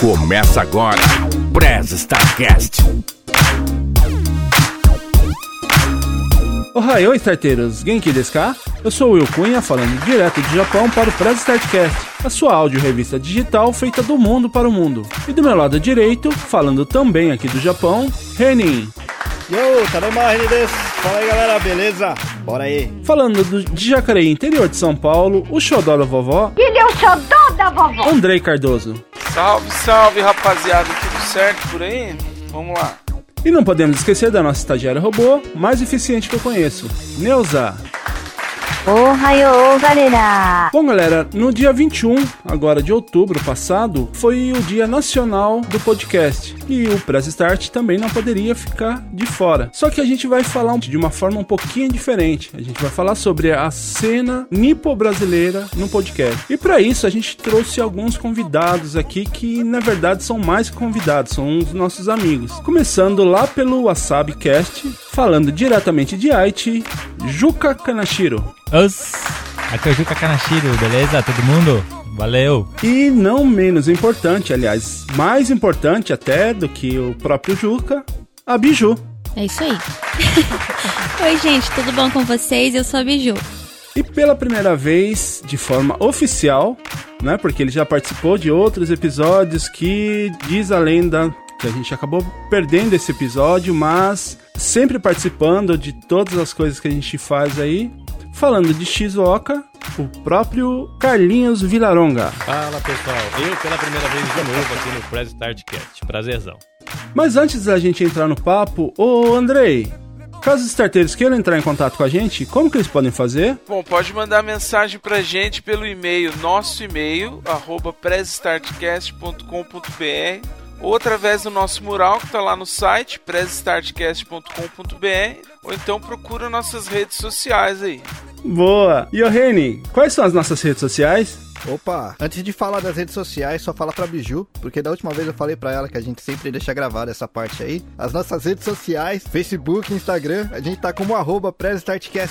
Começa agora, Prez Starcast. Ohayou, starteiros! Genki desu ka? Eu sou o Will Cunha, falando direto do Japão para o Press Startcast, a sua áudio revista digital feita do mundo para o mundo. E do meu lado direito, falando também aqui do Japão, Renin. Yo, Tadema Reni desu. Fala aí galera, beleza? Bora aí. Falando do, de Jacareí, interior de São Paulo, o xodó da vovó, Ele é o xodó da vovó. Andrei Cardoso. Salve, salve, rapaziada, tudo certo por aí? Vamos lá. E não podemos esquecer da nossa estagiária robô, mais eficiente que eu conheço, Neuza. Ohayou, galera. Bom, galera, no dia 21, agora de outubro passado, foi o Dia Nacional do Podcast. E o Press Start também não poderia ficar de fora. Só que a gente vai falar de uma forma um pouquinho diferente. A gente vai falar sobre a cena nipo-brasileira no podcast. E para isso a gente trouxe alguns convidados aqui que na verdade são mais convidados, são os nossos amigos. Começando lá pelo Wasabi Cast, falando diretamente de Haiti, Juca Kanashiro. Os, aqui é o Juca Kanashiro, beleza? Todo mundo? Valeu! E não menos importante, aliás, mais importante até do que o próprio Juca, a Biju. É isso aí. Oi, gente, tudo bom com vocês? Eu sou a Biju. E pela primeira vez, de forma oficial, né? Porque ele já participou de outros episódios que diz a lenda que a gente acabou perdendo esse episódio, mas sempre participando de todas as coisas que a gente faz aí. Falando de Shizuoka, o próprio Carlinhos Vilaronga. Fala pessoal, eu pela primeira vez de novo aqui no Press Startcast, prazerzão. Mas antes da gente entrar no papo, ô Andrei, caso os starteiros queiram entrar em contato com a gente, como que eles podem fazer? Bom, pode mandar mensagem pra gente pelo e-mail, nosso e-mail, arroba presstartcast.com.br ou através do nosso mural que tá lá no site, presstartcast.com.br ou então procura nossas redes sociais aí. Boa! E Reni, quais são as nossas redes sociais? Opa, antes de falar das redes sociais, só fala pra Biju, porque da última vez eu falei pra ela que a gente sempre deixa gravada essa parte aí. As nossas redes sociais, Facebook, Instagram, a gente tá como arroba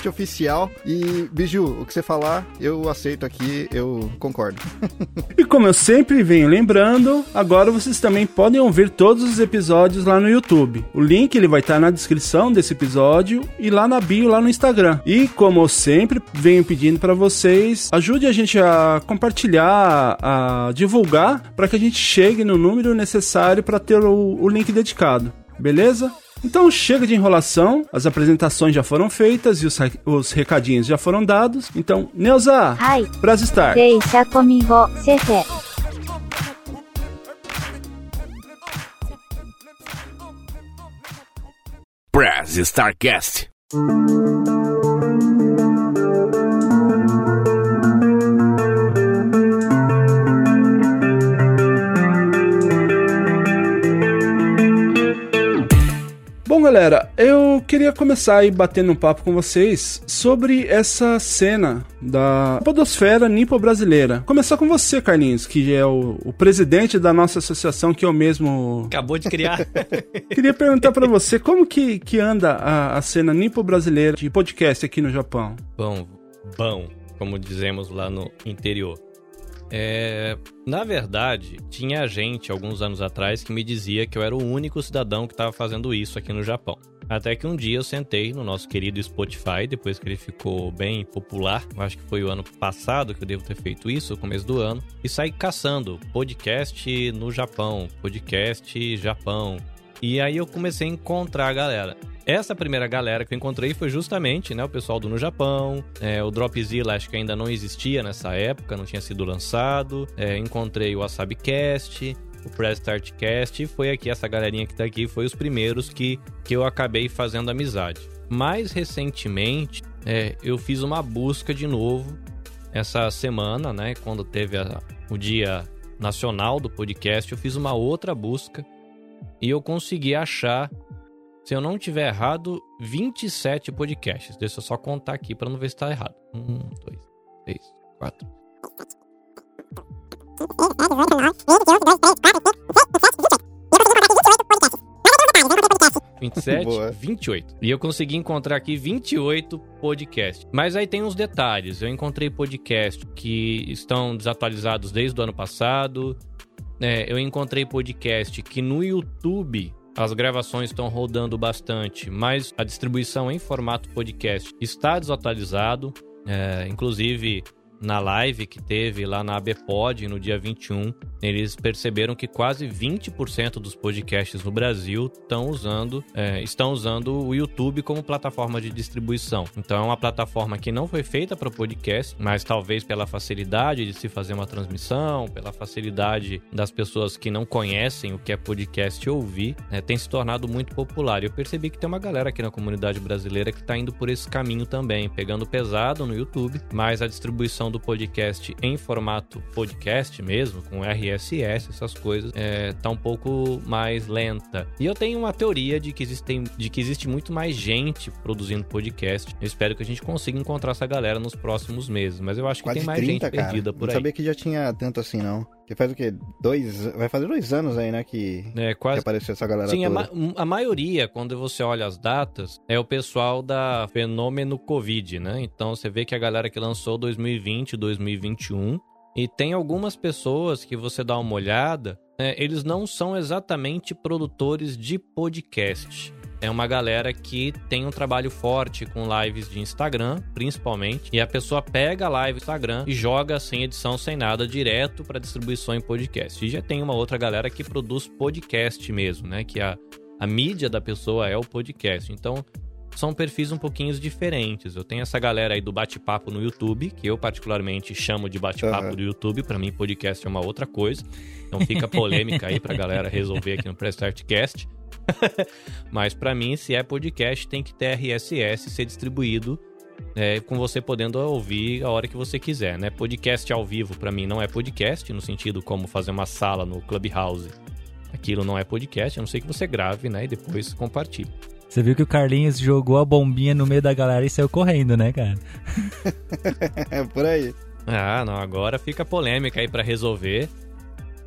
oficial. E Biju, o que você falar, eu aceito aqui, eu concordo. E como eu sempre venho lembrando, agora vocês também podem ouvir todos os episódios lá no YouTube. O link ele vai estar na descrição desse episódio e lá na bio lá no Instagram. E como eu sempre venho pedindo para vocês, ajude a gente a compartilhar, a divulgar para que a gente chegue no número necessário para ter o, o link dedicado. Beleza? Então chega de enrolação, as apresentações já foram feitas e os, os recadinhos já foram dados. Então, Neuza, Ai, pra estar. deixa comigo, Cefé. Prez Starcast. Galera, eu queria começar aí batendo um papo com vocês sobre essa cena da podosfera nipo-brasileira. Começar com você, Carlinhos, que é o, o presidente da nossa associação, que eu mesmo Acabou de criar. queria perguntar pra você como que, que anda a, a cena nipo-brasileira de podcast aqui no Japão. bom, bom, como dizemos lá no interior. É, na verdade, tinha gente alguns anos atrás que me dizia que eu era o único cidadão que estava fazendo isso aqui no Japão. Até que um dia eu sentei no nosso querido Spotify, depois que ele ficou bem popular, acho que foi o ano passado que eu devo ter feito isso, o começo do ano, e saí caçando podcast no Japão, podcast Japão. E aí eu comecei a encontrar a galera. Essa primeira galera que eu encontrei foi justamente né, o pessoal do No Japão, é, o Dropzilla acho que ainda não existia nessa época, não tinha sido lançado. É, encontrei o WasabiCast, o Press Startcast e foi aqui, essa galerinha que tá aqui, foi os primeiros que, que eu acabei fazendo amizade. Mais recentemente, é, eu fiz uma busca de novo essa semana, né? Quando teve a- o dia nacional do podcast, eu fiz uma outra busca e eu consegui achar, se eu não tiver errado, 27 podcasts. Deixa eu só contar aqui para não ver se tá errado. Um, dois, três, quatro. 27, Boa. 28. E eu consegui encontrar aqui 28 podcasts. Mas aí tem uns detalhes. Eu encontrei podcasts que estão desatualizados desde o ano passado. é, eu encontrei podcast que no YouTube as gravações estão rodando bastante, mas a distribuição em formato podcast está desatualizado. É, inclusive, na live que teve lá na ABPOD no dia 21, eles perceberam que quase 20% dos podcasts no Brasil estão usando, é, estão usando o YouTube como plataforma de distribuição. Então é uma plataforma que não foi feita para podcast, mas talvez pela facilidade de se fazer uma transmissão, pela facilidade das pessoas que não conhecem o que é podcast ouvir, né, tem se tornado muito popular. E eu percebi que tem uma galera aqui na comunidade brasileira que está indo por esse caminho também, pegando pesado no YouTube, mas a distribuição podcast em formato podcast mesmo, com RSS, essas coisas, é, tá um pouco mais lenta. E eu tenho uma teoria de que, existem, de que existe muito mais gente produzindo podcast. Eu espero que a gente consiga encontrar essa galera nos próximos meses, mas eu acho que Quase tem mais 30, gente cara. perdida por Não aí. sabia que já tinha tanto assim, não. Que faz o quê? Dois. Vai fazer dois anos aí, né? Que, É, que quase apareceu essa galera Sim, a, ma- a maioria, quando você olha as datas, é o pessoal da fenômeno Covid, né? Então você vê que a galera que lançou 2020, 2021, e tem algumas pessoas que você dá uma olhada, né, eles não são exatamente produtores de podcast. É uma galera que tem um trabalho forte com lives de Instagram, principalmente, e a pessoa pega a live do Instagram e joga sem edição, sem nada, direto para distribuição em podcast. E já tem uma outra galera que produz podcast mesmo, né? Que a, a mídia da pessoa é o podcast. Então, são perfis um pouquinho diferentes. Eu tenho essa galera aí do bate-papo no YouTube, que eu particularmente chamo de bate-papo Aham. do YouTube. Pra mim, podcast é uma outra coisa. Então fica polêmica aí pra galera resolver aqui no Press Cast. Mas pra mim, se é podcast, tem que ter RSS ser distribuído é, com você podendo ouvir a hora que você quiser, né? Podcast ao vivo, pra mim, não é podcast, no sentido como fazer uma sala no Clubhouse. Aquilo não é podcast, a não ser que você grave, né? E depois compartilhe. Você viu que o Carlinhos jogou a bombinha no meio da galera e saiu correndo, né, cara? É por aí. Ah, não, agora fica polêmica aí pra resolver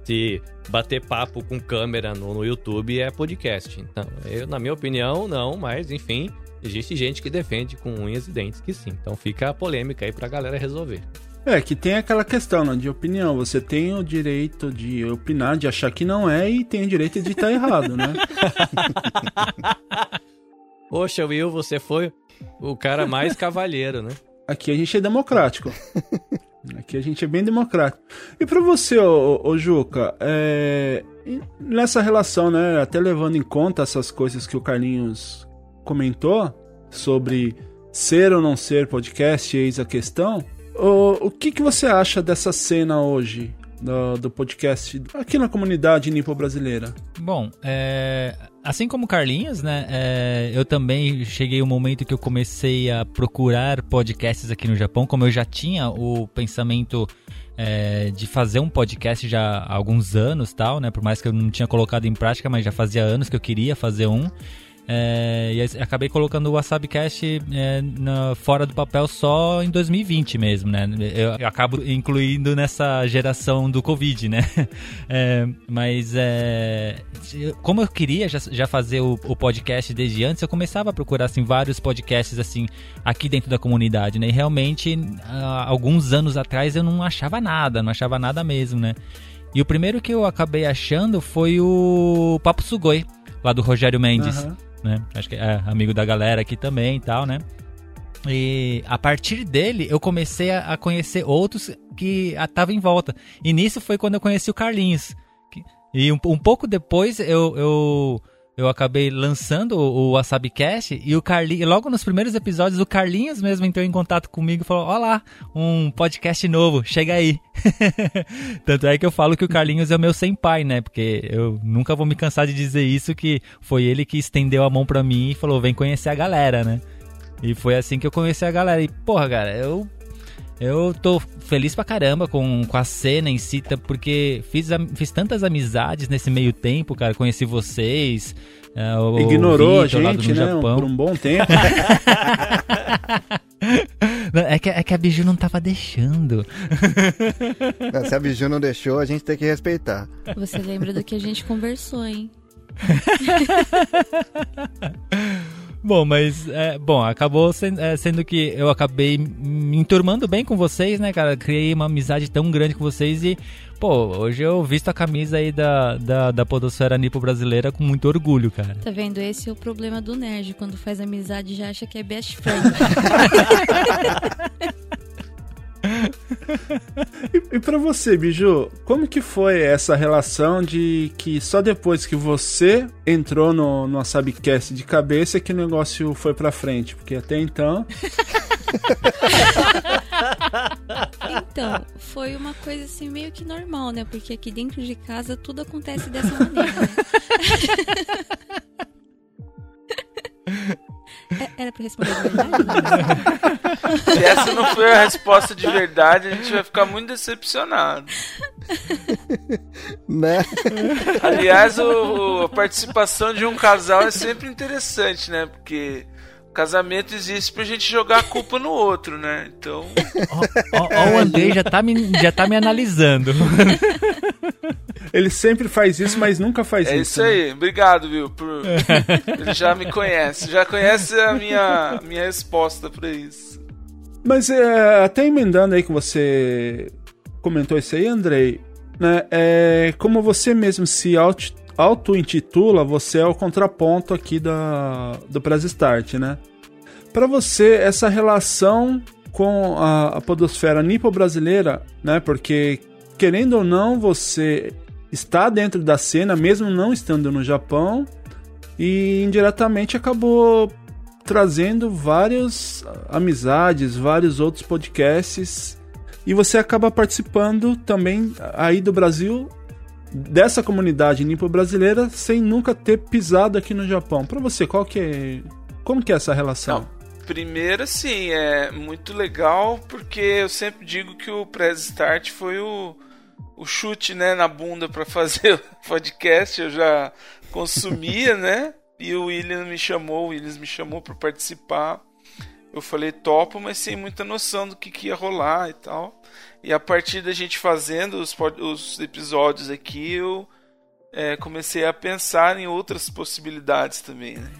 se bater papo com câmera no, no YouTube é podcast. Então, eu, na minha opinião, não, mas enfim, existe gente que defende com unhas e dentes que sim. Então fica a polêmica aí pra galera resolver. É, que tem aquela questão né, de opinião. Você tem o direito de opinar, de achar que não é, e tem o direito de estar errado, né? Poxa, Will, você foi o cara mais cavalheiro, né? Aqui a gente é democrático. Aqui a gente é bem democrático. E pra você, ô, ô, Juca, é, nessa relação, né, até levando em conta essas coisas que o Carlinhos comentou sobre ser ou não ser podcast, eis a questão, o, o que, que você acha dessa cena hoje do, do podcast aqui na comunidade nipo-brasileira? Bom, é, assim como Carlinhos, né? é, eu também cheguei um momento que eu comecei a procurar podcasts aqui no Japão, como eu já tinha o pensamento é, de fazer um podcast já há alguns anos, tal, né? Por mais que eu não tinha colocado em prática, mas já fazia anos que eu queria fazer um. É, e acabei colocando o WasabiCast é, na- fora do papel só em 2020 mesmo, né? Eu, eu acabo incluindo nessa geração do Covid, né? É, mas é, como eu queria já, já fazer o, o podcast desde antes, eu começava a procurar assim, vários podcasts assim aqui dentro da comunidade, né? E realmente, alguns anos atrás eu não achava nada, não achava nada mesmo, né? E o primeiro que eu acabei achando foi o Papo Sugoi, lá do Rogério Mendes Aham. Né? Acho que é amigo da galera aqui também e tal, né? E a partir dele eu comecei a, conhecer outros que estavam em volta. E nisso foi quando eu conheci o Carlinhos. E um, um pouco depois eu, eu, eu acabei lançando o, o WasabiCast e o Carlinhos, logo nos primeiros episódios, o Carlinhos mesmo entrou em contato comigo e falou: Olá, um podcast novo, chega aí. Tanto é que eu falo que o Carlinhos é o meu senpai, né? Porque eu nunca vou me cansar de dizer isso, que foi ele que estendeu a mão pra mim e falou: vem conhecer a galera, né? E foi assim que eu conheci a galera. E, porra, cara, eu. Eu tô feliz pra caramba com, com a cena em si, tá- porque fiz, fiz tantas amizades nesse meio tempo, cara. Conheci vocês. é, o- Ignorou o a lá do gente, né? Japão. Por um bom tempo. Não, É que, é que a Biju não tava deixando. Se a Biju não deixou, a gente tem que respeitar. Você lembra do que a gente conversou, hein? Bom, mas, é, bom, acabou sendo, é, sendo que eu acabei me enturmando bem com vocês, né, cara? Criei uma amizade tão grande com vocês e, pô, hoje eu visto a camisa aí da, da, da podosfera nipo brasileira com muito orgulho, cara. Tá vendo? Esse é o problema do nerd. Quando faz amizade já acha que é best friend. E, e para você, Biju, como que foi essa relação de que só depois que você entrou no, no Sabcast de cabeça que o negócio foi pra frente? Porque até então. Então, foi uma coisa assim meio que normal, né? Porque aqui dentro de casa tudo acontece dessa maneira, né? É- Era pra responder de verdade? Se essa não foi a resposta de verdade, a gente vai ficar muito decepcionado. Né? Aliás, o- a participação de um casal é sempre interessante, né? Porque casamento existe pra gente jogar a culpa no outro, né? Então, Ó, ó, o Andrei já tá, me, já tá me analisando. Ele sempre faz isso, mas nunca faz é isso. isso aí. Obrigado, viu? Por... Ele já me conhece. Já conhece a minha, minha resposta pra isso. Mas é, até emendando aí que você comentou isso aí, Andrei, né? É, como você mesmo se auto- auto-intitula, você é o contraponto aqui da, do Press Start, né? Para você, essa relação com a, a podosfera nipo-brasileira, né? Porque, querendo ou não, você está dentro da cena, mesmo não estando no Japão, e indiretamente acabou trazendo várias amizades, vários outros podcasts e você acaba participando também aí do Brasil dessa comunidade nipo brasileira sem nunca ter pisado aqui no Japão. Para você, qual que é como que é essa relação? Não, primeiro, assim, é muito legal porque eu sempre digo que o Press Start foi o, o chute né, na bunda para fazer o podcast. Eu já consumia, né? E o William me chamou, o Williams me chamou para participar. Eu falei topo, mas sem muita noção do que, que ia rolar e tal. E a partir da gente fazendo os, os episódios aqui, eu é, comecei a pensar em outras possibilidades também, né?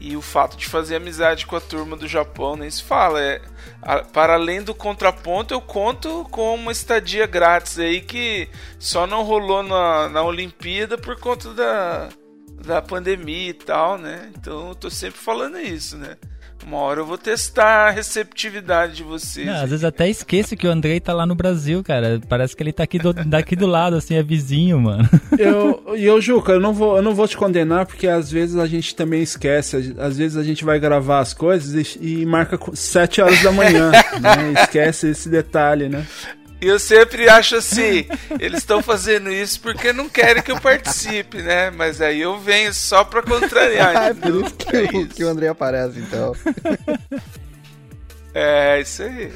E o fato de fazer amizade com a turma do Japão, nem se fala. É, a- para além do contraponto, eu conto com uma estadia grátis aí que só não rolou na, na Olimpíada por conta da, da pandemia e tal, né? Então eu tô sempre falando isso, né? Uma hora eu vou testar a receptividade de vocês. Não, às vezes até esqueço que o Andrei tá lá no Brasil, cara. Parece que ele tá aqui do, daqui do lado, assim, é vizinho, mano. Eu, e eu, Juca, eu não, vou, eu não vou te condenar porque às vezes a gente também esquece. Às vezes a gente vai gravar as coisas e, e marca 7 horas da manhã, né? Esquece esse detalhe, né? E eu sempre acho assim, eles estão fazendo isso porque não querem que eu participe, né? Mas aí eu venho só pra contrariar. Ah, é por isso que, É o, isso. que o André aparece, então. É, isso aí.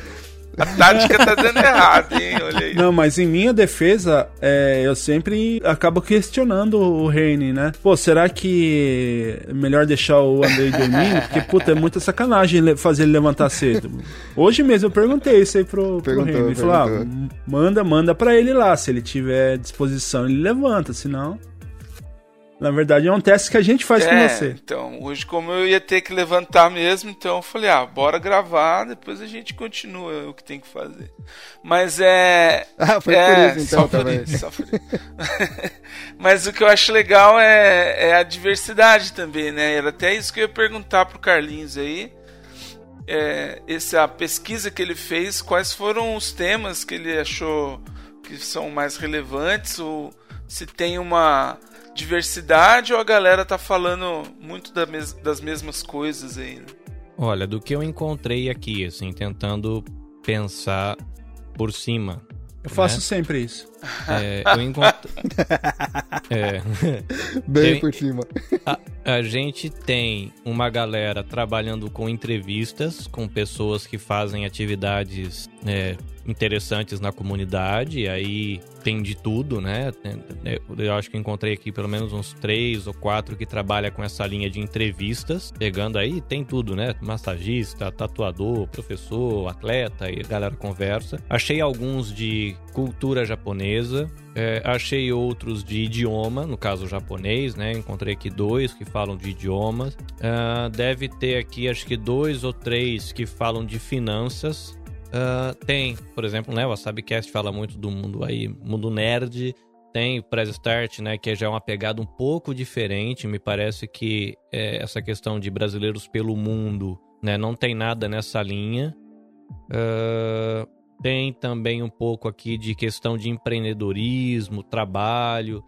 A tática tá dando errado, hein? Olha aí. Não, mas em minha defesa, é, eu sempre acabo questionando o Reine, né? Pô, será que é melhor deixar o Andrei dormindo? Porque, puta, é muita sacanagem fazer ele levantar cedo. Hoje mesmo eu perguntei isso aí pro, pro Reine. Ele falou, ah, manda, manda pra ele lá. Se ele tiver disposição, ele levanta, senão... Na verdade, é um teste que a gente faz com É, você. então, hoje como eu ia ter que levantar mesmo, então eu falei, ah, bora gravar, depois a gente continua o que tem que fazer. Mas é... Ah, foi é, por isso, então, só por também. isso, só por isso. Mas o que eu acho legal é, é a diversidade também, né? Era até isso que eu ia perguntar pro Carlinhos aí. É, essa pesquisa que ele fez, quais foram os temas que ele achou que são mais relevantes, ou se tem uma diversidade ou a galera tá falando muito da mes- das mesmas coisas aí, né? Olha, do que eu encontrei aqui, assim, tentando pensar por cima. Eu faço né? sempre isso. É, eu encontrei. é, Bem Tem- por cima. a, a gente tem uma galera trabalhando com entrevistas com pessoas que fazem atividades é, interessantes na comunidade, aí tem de tudo, né? Eu acho que encontrei aqui pelo menos uns três ou quatro que trabalha com essa linha de entrevistas, pegando aí, tem tudo, né? Massagista, tatuador, professor, atleta, e a galera conversa. Achei alguns de cultura japonesa, é, achei outros de idioma, no caso japonês, né? Encontrei aqui dois que falam de idiomas. Uh, deve ter aqui, acho que dois ou três que falam de finanças. Uh, tem, por exemplo, né? O Wasabicast fala muito do mundo aí, mundo nerd. Tem o Press Start, né? Que já é uma pegada um pouco diferente. Me parece que é, essa questão de brasileiros pelo mundo, né? Não tem nada nessa linha. Uh, tem também um pouco aqui de questão de empreendedorismo, trabalho.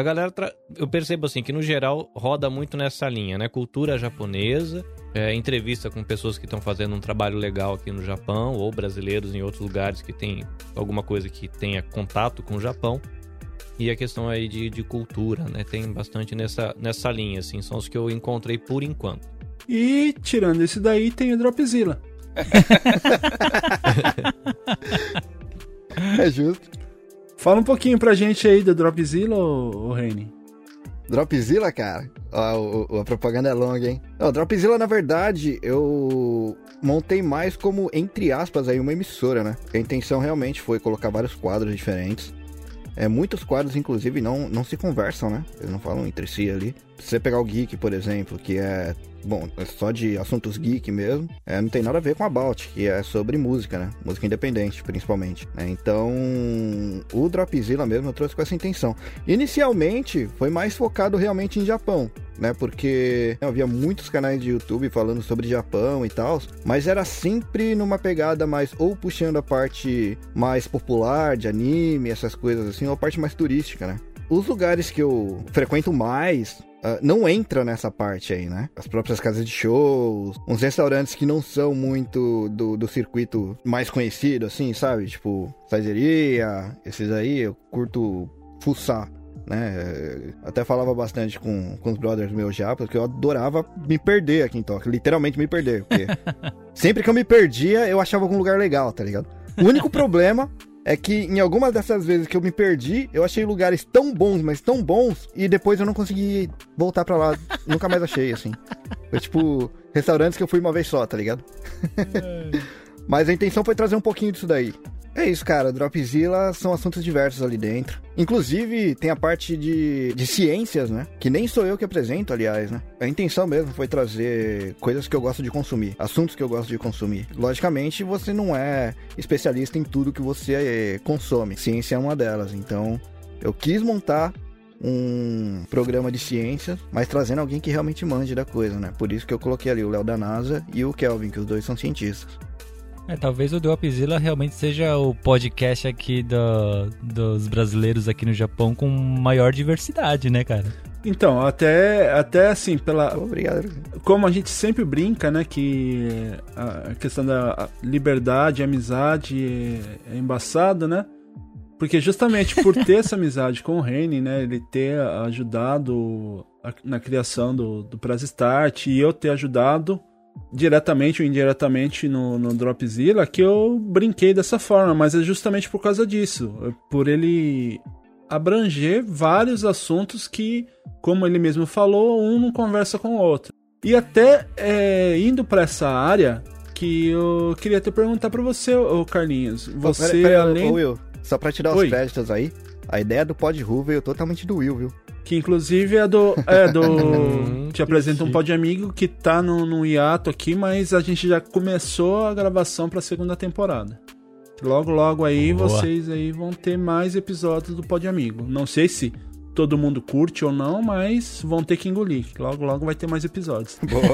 A galera, tra... eu percebo assim que no geral roda muito nessa linha, né? Cultura japonesa, é, entrevista com pessoas que estão fazendo um trabalho legal aqui no Japão ou brasileiros em outros lugares que tem alguma coisa que tenha contato com o Japão. E a questão aí de, de cultura, né? Tem bastante nessa, nessa linha, assim, são os que eu encontrei por enquanto. E tirando esse daí, tem o Dropzilla. é justo. Fala um pouquinho pra gente aí do Dropzilla, ô, Reine. Dropzilla, cara. Ó, a propaganda é longa, hein? Não, Dropzilla, na verdade, eu montei mais como, entre aspas, aí, uma emissora, né? A intenção realmente foi colocar vários quadros diferentes. É, muitos quadros, inclusive, não, não se conversam, né? Eles não falam entre si ali. Se você pegar o Geek, por exemplo, que é bom, é só de assuntos geek mesmo, é, não tem nada a ver com a Balt, que é sobre música, né? Música independente, principalmente. Né? Então, o Dropzilla mesmo eu trouxe com essa intenção. Inicialmente, foi mais focado realmente em Japão, né? Porque havia muitos canais de YouTube falando sobre Japão e tal, mas era sempre numa pegada mais ou puxando a parte mais popular de anime, essas coisas assim, ou a parte mais turística, né? Os lugares que eu frequento mais Uh, não entra nessa parte aí, né? As próprias casas de shows, uns restaurantes que não são muito do, do circuito mais conhecido, assim, sabe? Tipo, Saizeria, esses aí, eu curto fuçar. Né? Até falava bastante com, com os brothers meus já, porque eu adorava me perder aqui em Tóquio, literalmente me perder, porque sempre que eu me perdia, eu achava algum lugar legal, tá ligado? O único problema é que em algumas dessas vezes que eu me perdi, eu achei lugares tão bons, mas tão bons, e depois eu não consegui voltar para lá. Nunca mais achei, assim. Foi tipo, restaurantes que eu fui uma vez só, tá ligado? Mas a intenção foi trazer um pouquinho disso daí. É isso, cara. Dropzilla são assuntos diversos ali dentro. Inclusive, tem a parte de, de ciências, né? Que nem sou eu que apresento, aliás, né? A intenção mesmo foi trazer coisas que eu gosto de consumir, assuntos que eu gosto de consumir. Logicamente, você não é especialista em tudo que você eh, consome. Ciência é uma delas. Então, eu quis montar um programa de ciências, mas trazendo alguém que realmente mande da coisa, né? Por isso que eu coloquei ali o Léo da NASA e o Kelvin, que os dois são cientistas. É, talvez o Dropzilla realmente seja o podcast aqui do, dos brasileiros aqui no Japão com maior diversidade, né, cara? Então, até, até assim, pela. Obrigado. Como a gente sempre brinca, né? Que a questão da liberdade, amizade é, é embaçada, né? Porque justamente por ter essa amizade com o Reni, né? Ele ter ajudado na criação do, do Press Start e eu ter ajudado diretamente ou indiretamente no, no Dropzilla que eu brinquei dessa forma, mas é justamente por causa disso, por ele abranger vários assuntos que, como ele mesmo falou, um não conversa com o outro. E até é, indo para essa área que eu queria até perguntar para você, ô Carlinhos, você pera, pera, além... Will, só para tirar os créditos aí, a ideia do Pod Ru veio totalmente do Will, viu? Que inclusive é do. É do. te apresenta um pod amigo que tá no, no hiato aqui, mas a gente já começou a gravação pra segunda temporada. Logo, logo aí Boa. vocês aí vão ter mais episódios do Pod Amigo. Não sei se todo mundo curte ou não, mas vão ter que engolir. Logo, logo vai ter mais episódios. Boa!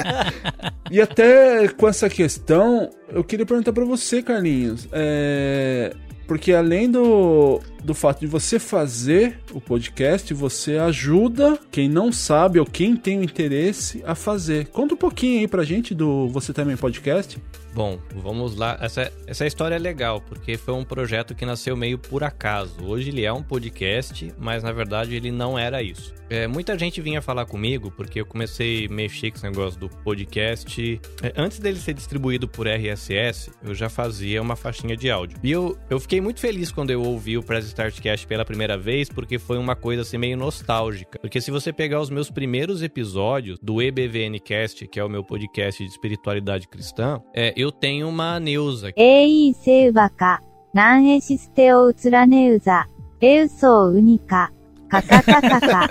e até com essa questão, eu queria perguntar para você, Carlinhos. É... Porque além do, do fato de você fazer o podcast, você ajuda quem não sabe ou quem tem o interesse a fazer. Conta um pouquinho aí pra gente do Você Também Podcast. Bom, vamos lá. Essa, essa história é legal, porque foi um projeto que nasceu meio por acaso. Hoje ele é um podcast, mas na verdade ele não era isso. É, muita gente vinha falar comigo, porque eu comecei a mexer com esse negócio do podcast. É, antes dele ser distribuído por RSS, eu já fazia uma faixinha de áudio. E eu, eu fiquei muito feliz quando eu ouvi o Press Startcast pela primeira vez, porque foi uma coisa assim meio nostálgica. Porque se você pegar os meus primeiros episódios do EBVNcast, que é o meu podcast de espiritualidade cristã, é, eu Eu tenho uma Neuza. Ei, Seubaka. Nan existeu outra Neuza. Eu sou única. カカカカカ。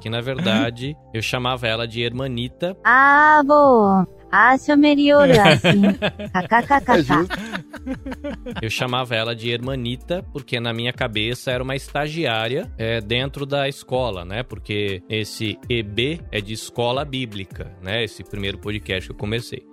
que na verdade eu chamava ela de Hermanita. Ah, bom Acho melhor é. assim. É eu chamava ela de hermanita, porque na minha cabeça era uma estagiária é, dentro da escola, né? Porque esse EB é de escola bíblica, né? Esse primeiro podcast que eu comecei.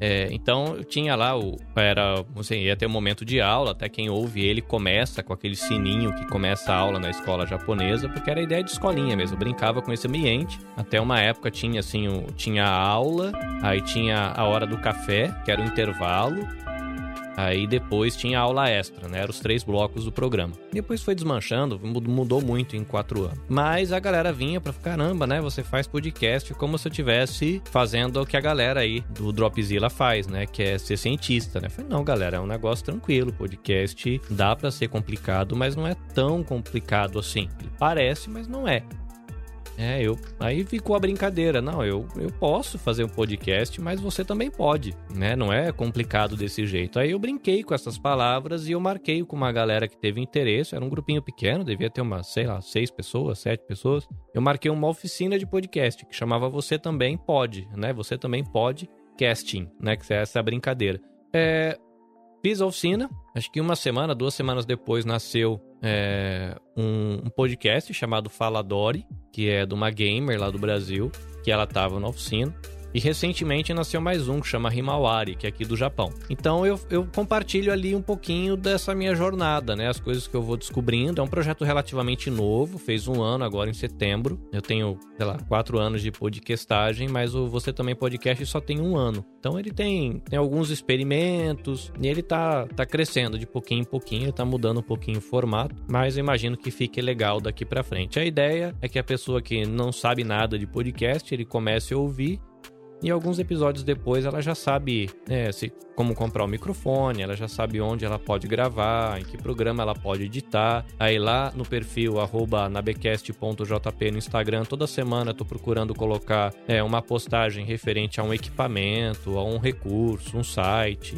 É, então eu tinha lá o. Era. Assim, ia ter um momento de aula, até quem ouve ele começa com aquele sininho que começa a aula na escola japonesa, porque era ideia de escolinha mesmo. Eu brincava com esse ambiente. Até uma época tinha assim, o, tinha a aula, aí tinha a hora do café, que era o intervalo. Aí depois tinha aula extra, né? Eram os três blocos do programa. Depois foi desmanchando, mud- mudou muito em quatro anos. Mas a galera vinha pra caramba, né? Você faz podcast como se eu estivesse fazendo o que a galera aí do Dropzilla faz, né? Que é ser cientista, né? Eu falei, não, galera, é um negócio tranquilo. Podcast dá pra ser complicado, mas não é tão complicado assim. Ele parece, mas não é. É, eu. Aí ficou a brincadeira. Não, eu, eu posso fazer um podcast, mas você também pode, né? Não é complicado desse jeito. Aí eu brinquei com essas palavras e eu marquei com uma galera que teve interesse. Era um grupinho pequeno, devia ter umas, sei lá, seis pessoas, sete pessoas. Eu marquei uma oficina de podcast que chamava Você Também Pode, né? Você Também Pode Casting, né? Que é essa brincadeira. É, Fiz a oficina, acho que uma semana, duas semanas depois nasceu é, um, um podcast chamado Faladori, que é de uma gamer lá do Brasil, que ela tava na oficina. E recentemente nasceu mais um que chama Himawari, que é aqui do Japão. Então eu, eu compartilho ali um pouquinho dessa minha jornada, né? As coisas que eu vou descobrindo. É um projeto relativamente novo, fez um ano agora em setembro. Eu tenho, sei lá, quatro anos de podcastagem, mas o Você Também Podcast só tem um ano. Então ele tem, tem alguns experimentos e ele tá, tá crescendo de pouquinho em pouquinho, ele tá mudando um pouquinho o formato, mas eu imagino que fique legal daqui pra frente. A ideia é que a pessoa que não sabe nada de podcast, ele comece a ouvir e alguns episódios depois ela já sabe né, se, como comprar o microfone, ela já sabe onde ela pode gravar, em que programa ela pode editar. Aí lá no perfil arroba nabecast.jp no Instagram, toda semana eu tô procurando colocar é, uma postagem referente a um equipamento, a um recurso, um site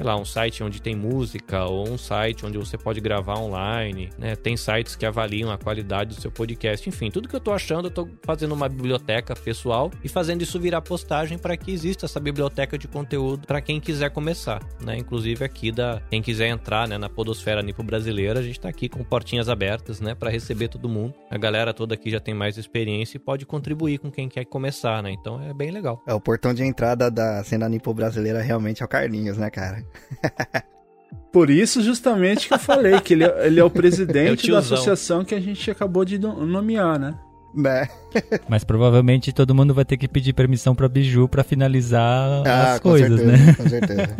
sei lá, um site onde tem música ou um site onde você pode gravar online, né? Tem sites que avaliam a qualidade do seu podcast, enfim, tudo que eu tô achando, eu tô fazendo uma biblioteca pessoal e fazendo isso virar postagem para que exista essa biblioteca de conteúdo para quem quiser começar, né? Inclusive aqui da quem quiser entrar, né, na podosfera nipo brasileira, a gente tá aqui com portinhas abertas, né, para receber todo mundo. A galera toda aqui já tem mais experiência e pode contribuir com quem quer começar, né? Então é bem legal. É, o portão de entrada da cena nipo brasileira realmente é o Carlinhos, né, cara? Por isso, justamente, que eu falei que ele é, ele é o É o presidente da associação que a gente acabou de no- nomear, né? Né? Mas provavelmente todo mundo vai ter que pedir permissão pra Biju pra finalizar Ah, as coisas, certeza, né? com certeza.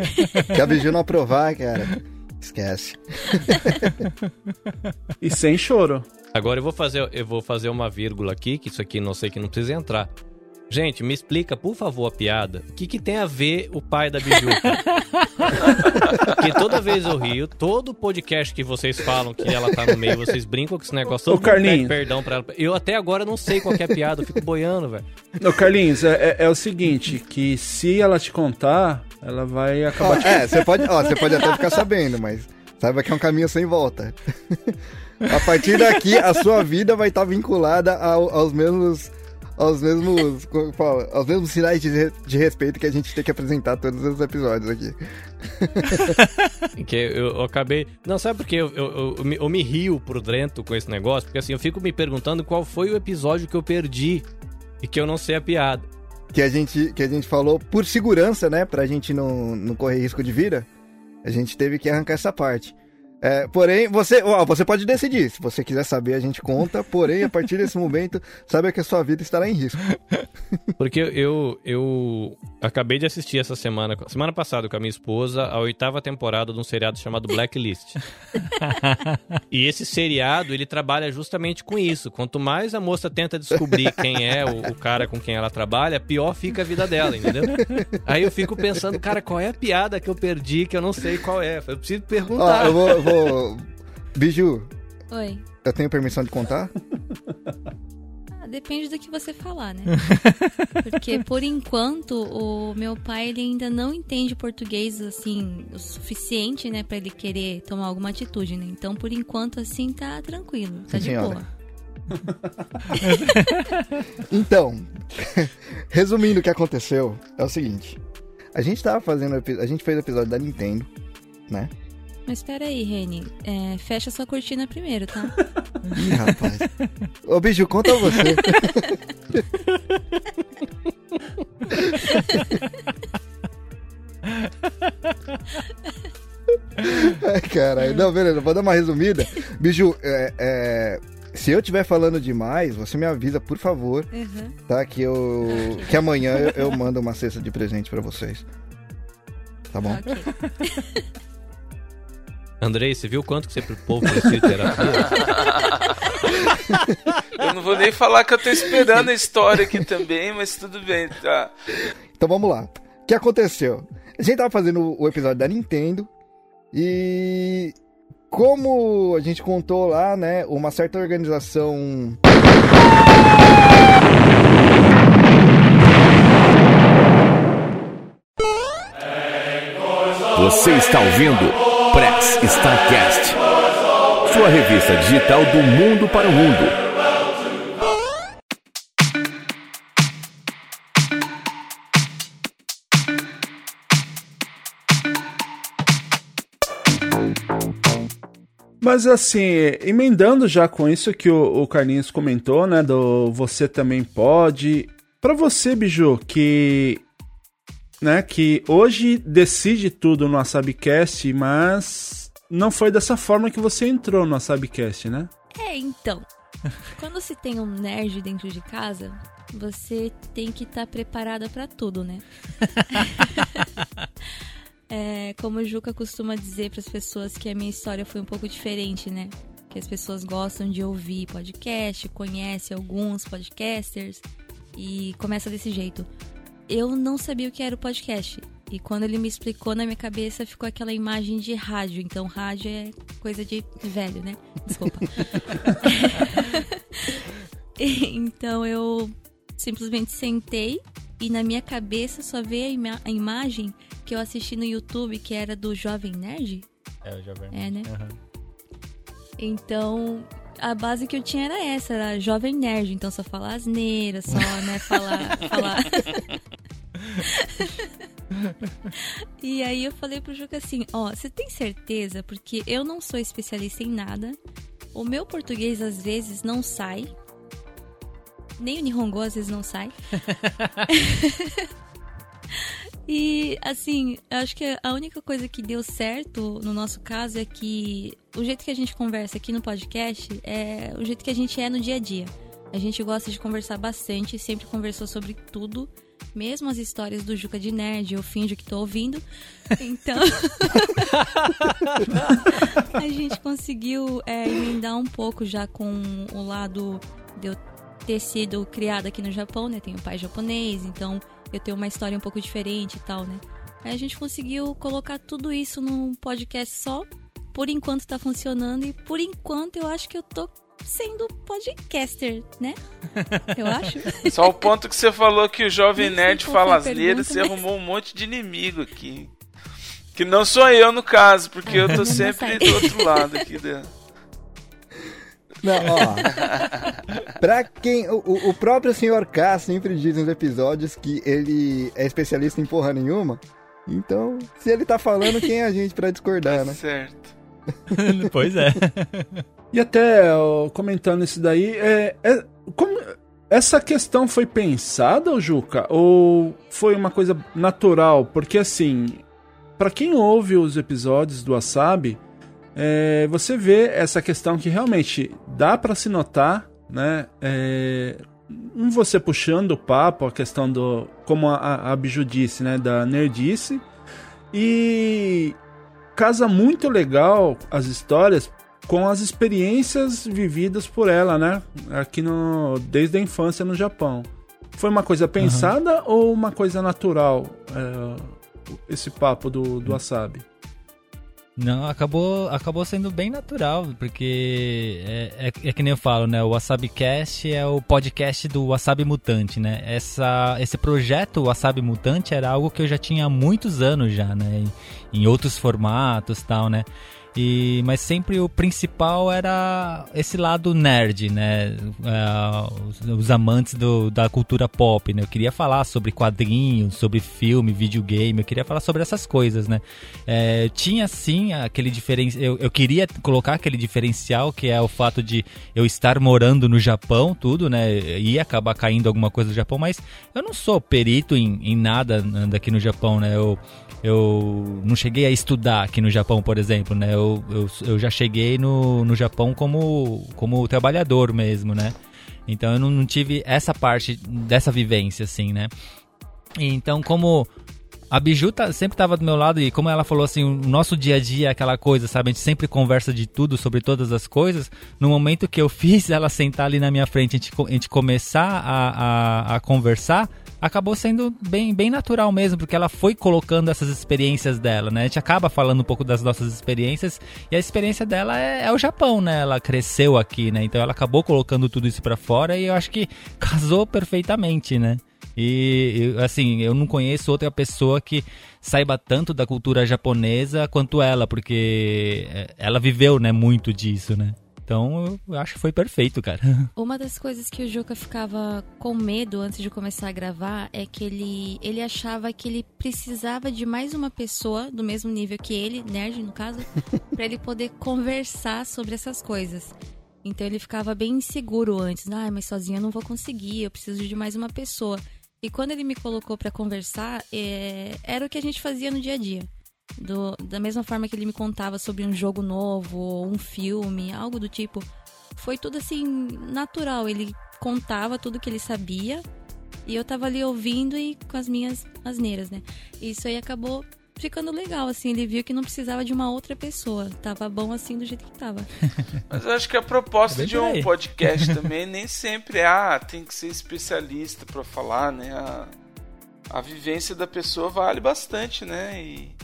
Se a Biju não aprovar, cara, esquece. E sem choro. Agora eu vou fazer, eu vou fazer uma vírgula aqui, que isso aqui não sei que não precisa entrar. Gente, me explica, por favor, a piada. O que, que tem a ver o pai da Bijuca? Porque toda vez eu rio, todo podcast que vocês falam que ela tá no meio, vocês brincam com esse negócio. Ô, Todo mundo pede Carlinhos. perdão pra ela. Eu até agora não sei qual que é a piada, eu fico boiando, velho. Ô, Carlinhos, é, é- é o seguinte, que se ela te contar, ela vai acabar te... é, você pode, ó, você pode até ficar sabendo, mas saiba que é um caminho sem volta. A partir daqui, a sua vida vai estar vinculada ao- aos mesmos. Aos mesmos. como fala? Aos mesmos sinais de, de respeito que a gente tem que apresentar todos os episódios aqui. Que eu, eu acabei. Não, sabe por que eu, eu, eu, eu me, eu me rio por dentro com esse negócio? Porque assim, eu fico me perguntando qual foi o episódio que eu perdi e que eu não sei a piada. Que a gente, que a gente falou por segurança, né? Pra gente não, não correr risco de vida. A gente teve que arrancar essa parte. É, porém, você, ó, você pode decidir. Se você quiser saber, a gente conta. Porém, a partir desse momento, saiba que a sua vida estará em risco. Porque eu, eu acabei de assistir essa semana, semana passada com a minha esposa, a oitava temporada de um seriado chamado Blacklist. e esse seriado, ele trabalha justamente com isso. Quanto mais a moça tenta descobrir quem é o, o cara com quem ela trabalha, pior fica a vida dela, entendeu? Aí eu fico pensando, cara, qual é a piada que eu perdi que eu não sei qual é? Eu preciso Ó, perguntar. eu vou, eu vou. Biju, Oi. eu tenho permissão de contar? Ah, depende do que você falar, né? Porque por enquanto o meu pai ele ainda não entende português assim o suficiente, né, Pra ele querer tomar alguma atitude, né? Então por enquanto assim tá tranquilo, tá Sim, de senhora. boa. Então, resumindo o que aconteceu, é o seguinte. A gente tava fazendo. A gente fez o episódio da Nintendo, né? Mas espera aí, Reni, é, fecha sua cortina primeiro, tá? Ih, rapaz. Ô, Biju, conta você. Ai, caralho. Não, beleza, vou dar uma resumida. Biju, é, é, se eu estiver falando demais, você me avisa, por favor, Uhum. tá? Que eu. Ok. Que amanhã eu, eu mando uma cesta de presente pra vocês. Tá bom? Ok. Andrei, você viu quanto que você poupou precisa de terapia? Eu não vou nem falar que eu tô esperando a história aqui também, mas tudo bem, tá? Então vamos lá. O que aconteceu? A gente tava fazendo o episódio da Nintendo e como a gente contou lá, né, uma certa organização Você está ouvindo Press Starcast, sua revista digital do mundo para o mundo. Mas assim, emendando já com isso que o, o Carlinhos comentou, né? Do você também pode. Pra você, Biju, que. Né, que hoje decide tudo no Asabcast, mas não foi dessa forma que você entrou no Asabcast, né? É, então. Quando se tem um nerd dentro de casa, você tem que estar preparada pra tudo, né? É, como o Juca costuma dizer pras pessoas que a minha história foi um pouco diferente, né? Que as pessoas gostam de ouvir podcast, conhecem alguns podcasters e começa desse jeito. Eu não sabia o que era o podcast. E quando ele me explicou na minha cabeça ficou aquela imagem de rádio. Então rádio é coisa de velho, né? Desculpa. então eu simplesmente sentei e na minha cabeça só veio a, ima- a imagem que eu assisti no YouTube, que era do Jovem Nerd. É, o Jovem. É, né? Aham. Então, a base que eu tinha era essa, era Jovem Nerd. Então, só falar asneira, só, né, falar... falar... e aí eu falei pro Juca assim, ó, você tem certeza? Porque eu não sou especialista em nada. O meu português, às vezes, não sai. Nem o Nihongo, às vezes, não sai. E, assim, acho que a única coisa que deu certo no nosso caso é que o jeito que a gente conversa aqui no podcast é o jeito que a gente é no dia a dia. A gente gosta de conversar bastante, sempre conversou sobre tudo, mesmo as histórias do Juca de Nerd, eu finjo que tô ouvindo. Então. a gente conseguiu é, emendar um pouco já com o lado de eu ter sido criada aqui no Japão, né? Tenho pai japonês, então eu tenho uma história um pouco diferente e tal, né? Aí a gente conseguiu colocar tudo isso num podcast só. Por enquanto tá funcionando e por enquanto eu acho que eu tô sendo podcaster, né? Eu acho. Só o ponto que você falou que o Jovem Nerd fala asneira, você mas- arrumou um monte de inimigo aqui. Que não sou eu no caso, porque eu tô sempre do outro lado aqui. Da... Não, ó. pra quem. O, o- o próprio Sr. K sempre diz nos episódios que ele é especialista em porra nenhuma. Então, se ele tá falando, quem é a gente pra discordar, né? Certo. pois é. E até comentando isso daí, é, é- como- essa questão foi pensada, Juca? Ou foi uma coisa natural? Porque assim, pra quem ouve os episódios do Wasabi, é, você vê essa questão que realmente dá para se notar, né? É, um você puxando o papo, a questão do. Como a, a Biju disse, né? Da nerdice. E casa muito legal as histórias com as experiências vividas por ela, né? Aqui no. Desde a infância no Japão. Foi uma coisa pensada uhum. ou uma coisa natural? É, esse papo do, do wasabi? Não, acabou, acabou sendo bem natural, porque é, é, é, que nem eu falo, né? O Wasabi Cast é o podcast do Wasabi Mutante, né? Essa, esse projeto Wasabi Mutante era algo que eu já tinha há muitos anos já, né? Em, em outros formatos tal, né? E, mas sempre o principal era esse lado nerd, né? Uh, os, os, amantes do, da cultura pop, né? Eu queria falar sobre quadrinhos, sobre filme, videogame, eu queria falar sobre essas coisas, né? É, tinha sim aquele diferencial. Eu, eu queria colocar aquele diferencial que é o fato de eu estar morando no Japão, tudo, né? Ia acabar caindo alguma coisa do Japão, mas eu não sou perito em, em nada daqui no Japão, né? Eu, eu não cheguei a estudar aqui no Japão, por exemplo, né? Eu, eu, eu já cheguei no, no Japão como, como trabalhador mesmo, né? Então eu não, não tive essa parte dessa vivência, assim, né? Então, como a Biju tá, sempre estava do meu lado e como ela falou assim, o nosso dia a dia é aquela coisa, sabe? A gente sempre conversa de tudo, sobre todas as coisas. No momento que eu fiz ela sentar ali na minha frente, a gente, a gente começar a, a, a conversar, acabou sendo bem, bem natural mesmo, porque ela foi colocando essas experiências dela, né? A gente acaba falando um pouco das nossas experiências e a experiência dela é, é o Japão, né? Ela cresceu aqui, né? Então ela acabou colocando tudo isso para fora e eu acho que casou perfeitamente, né? E assim, eu não conheço outra pessoa que saiba tanto da cultura japonesa quanto ela, porque é, ela viveu, né, muito disso, né? Então eu acho que foi perfeito, cara. Uma das coisas que o Juca ficava com medo antes de começar a gravar é que ele, ele achava que ele precisava de mais uma pessoa do mesmo nível que ele, nerd no caso, para ele poder conversar sobre essas coisas. Então ele ficava bem inseguro antes. Ah, mas sozinho eu não vou conseguir, eu preciso de mais uma pessoa. E quando ele me colocou para conversar, é... era o que a gente fazia no dia a dia. Do, da mesma forma que ele me contava sobre um jogo novo, ou um filme, algo do tipo. Foi tudo assim, natural. Ele contava tudo que ele sabia e eu tava ali ouvindo e com as minhas asneiras, né? Isso aí acabou ficando legal, assim. Ele viu que não precisava de uma outra pessoa. Tava bom assim do jeito que tava. Mas eu acho que a proposta é de um podcast também nem sempre é, ah, tem que ser especialista para falar, né? A, a vivência da pessoa vale bastante, né? E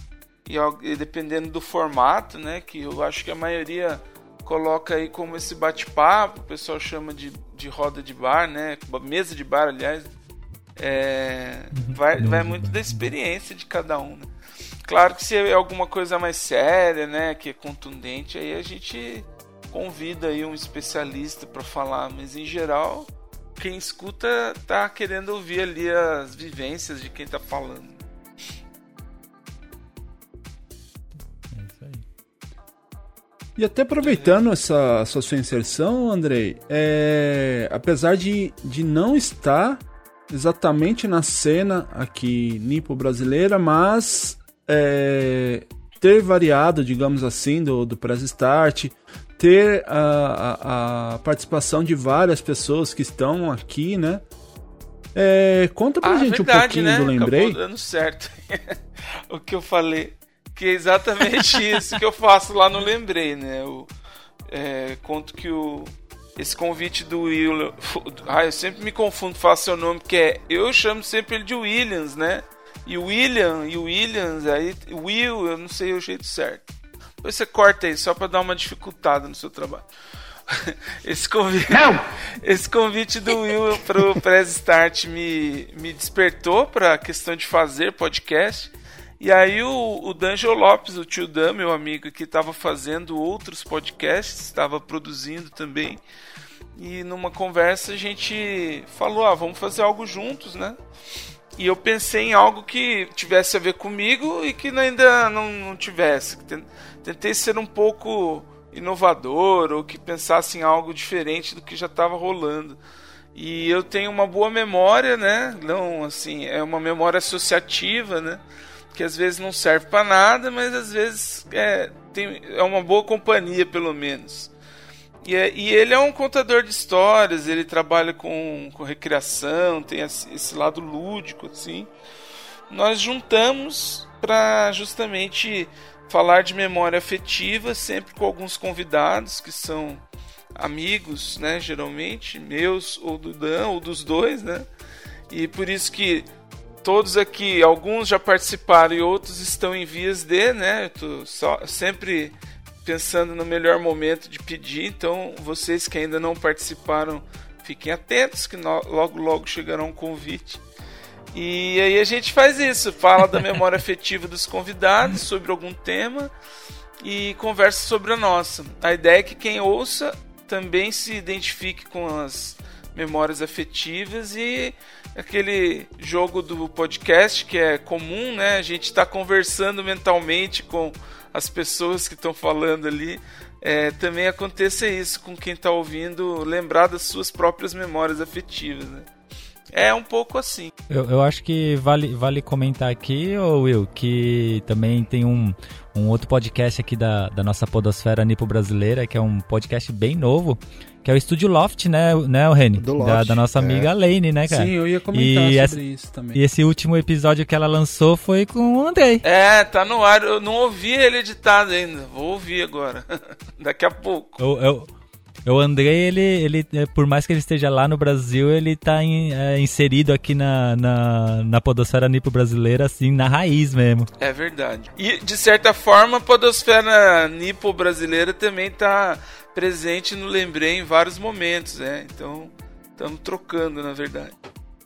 e, dependendo do formato, né, que eu acho que a maioria coloca aí como esse bate-papo, o pessoal chama de, de roda de bar, né, mesa de bar, aliás, é, uhum. vai, vai muito da experiência de cada um. Né? Claro que se é alguma coisa mais séria, né, que é contundente, aí a gente convida aí um especialista para falar, mas em geral quem escuta tá querendo ouvir ali as vivências de quem tá falando. E até aproveitando essa, essa sua inserção, Andrei, é, apesar de, de não estar exatamente na cena aqui nipo brasileira, mas é, ter variado, digamos assim, do, do Press Start, ter a, a, a, participação de várias pessoas que estão aqui, né? É, conta pra ah, gente verdade, um pouquinho né? do Lembrei. Acabou dando certo. o que eu falei. Que é exatamente isso que eu faço lá no Lembrei, né? Eu, é, conto que o, esse convite do Will. Ah, eu sempre me confundo, faço seu nome, que é. Eu chamo sempre ele de Williams, né? E William e Williams, aí Will, eu não sei o jeito certo. Depois você corta aí, só para dar uma dificultada no seu trabalho. Esse convite, não. esse convite do Will pro Press Start me, me despertou para a questão de fazer podcast. E aí o, o D'Angelo Lopes, o tio Dan, meu amigo, que estava fazendo outros podcasts, estava produzindo também. E numa conversa a gente falou, ah, vamos fazer algo juntos, né? E eu pensei em algo que tivesse a ver comigo e que ainda não, não tivesse. Tentei ser um pouco inovador ou que pensasse em algo diferente do que já estava rolando. E eu tenho uma boa memória, né? Não, assim, é uma memória associativa, né? que às vezes não serve para nada, mas às vezes é, tem, é uma boa companhia, pelo menos. E, é, e, ele é um contador de histórias, ele trabalha com, com recreação, tem esse, esse lado lúdico, assim. Nós juntamos para justamente falar de memória afetiva, sempre com alguns convidados que são amigos, né, geralmente, meus ou do Dan, ou dos dois, né? E por isso que todos aqui, alguns já participaram e outros estão em vias de, né? Eu tô só, sempre pensando no melhor momento de pedir, então vocês que ainda não participaram, fiquem atentos que logo logo chegará um convite. E aí a gente faz isso, fala da memória afetiva dos convidados sobre algum tema e conversa sobre a nossa. A ideia é que quem ouça também se identifique com as memórias afetivas e aquele jogo do podcast que é comum, né? A gente está conversando mentalmente com as pessoas que estão falando ali. É, também aconteça isso com quem está ouvindo, lembrar das suas próprias memórias afetivas, né? É um pouco assim. Eu, eu acho que vale, vale comentar aqui, ô Will, que também tem um, um outro podcast aqui da, da nossa podosfera nipo brasileira, que é um podcast bem novo, que é o Estúdio Loft, né, né o Reni? Do Loft, da, da nossa amiga é. Lane, né, cara? Sim, eu ia comentar E sobre essa- isso também. E esse último episódio que ela lançou foi com o Andrei. É, tá no ar. Eu não ouvi ele editado ainda. Vou ouvir agora. Daqui a pouco. Eu, eu, o Andrei, ele, ele, é, por mais que ele esteja lá no Brasil, ele tá em- é, inserido aqui na, na, na podosfera nipo brasileira, assim, na raiz mesmo. É verdade. E, de certa forma, a podosfera nipo brasileira também tá presente no Lembrei em vários momentos, né? Então, estamos trocando, na verdade.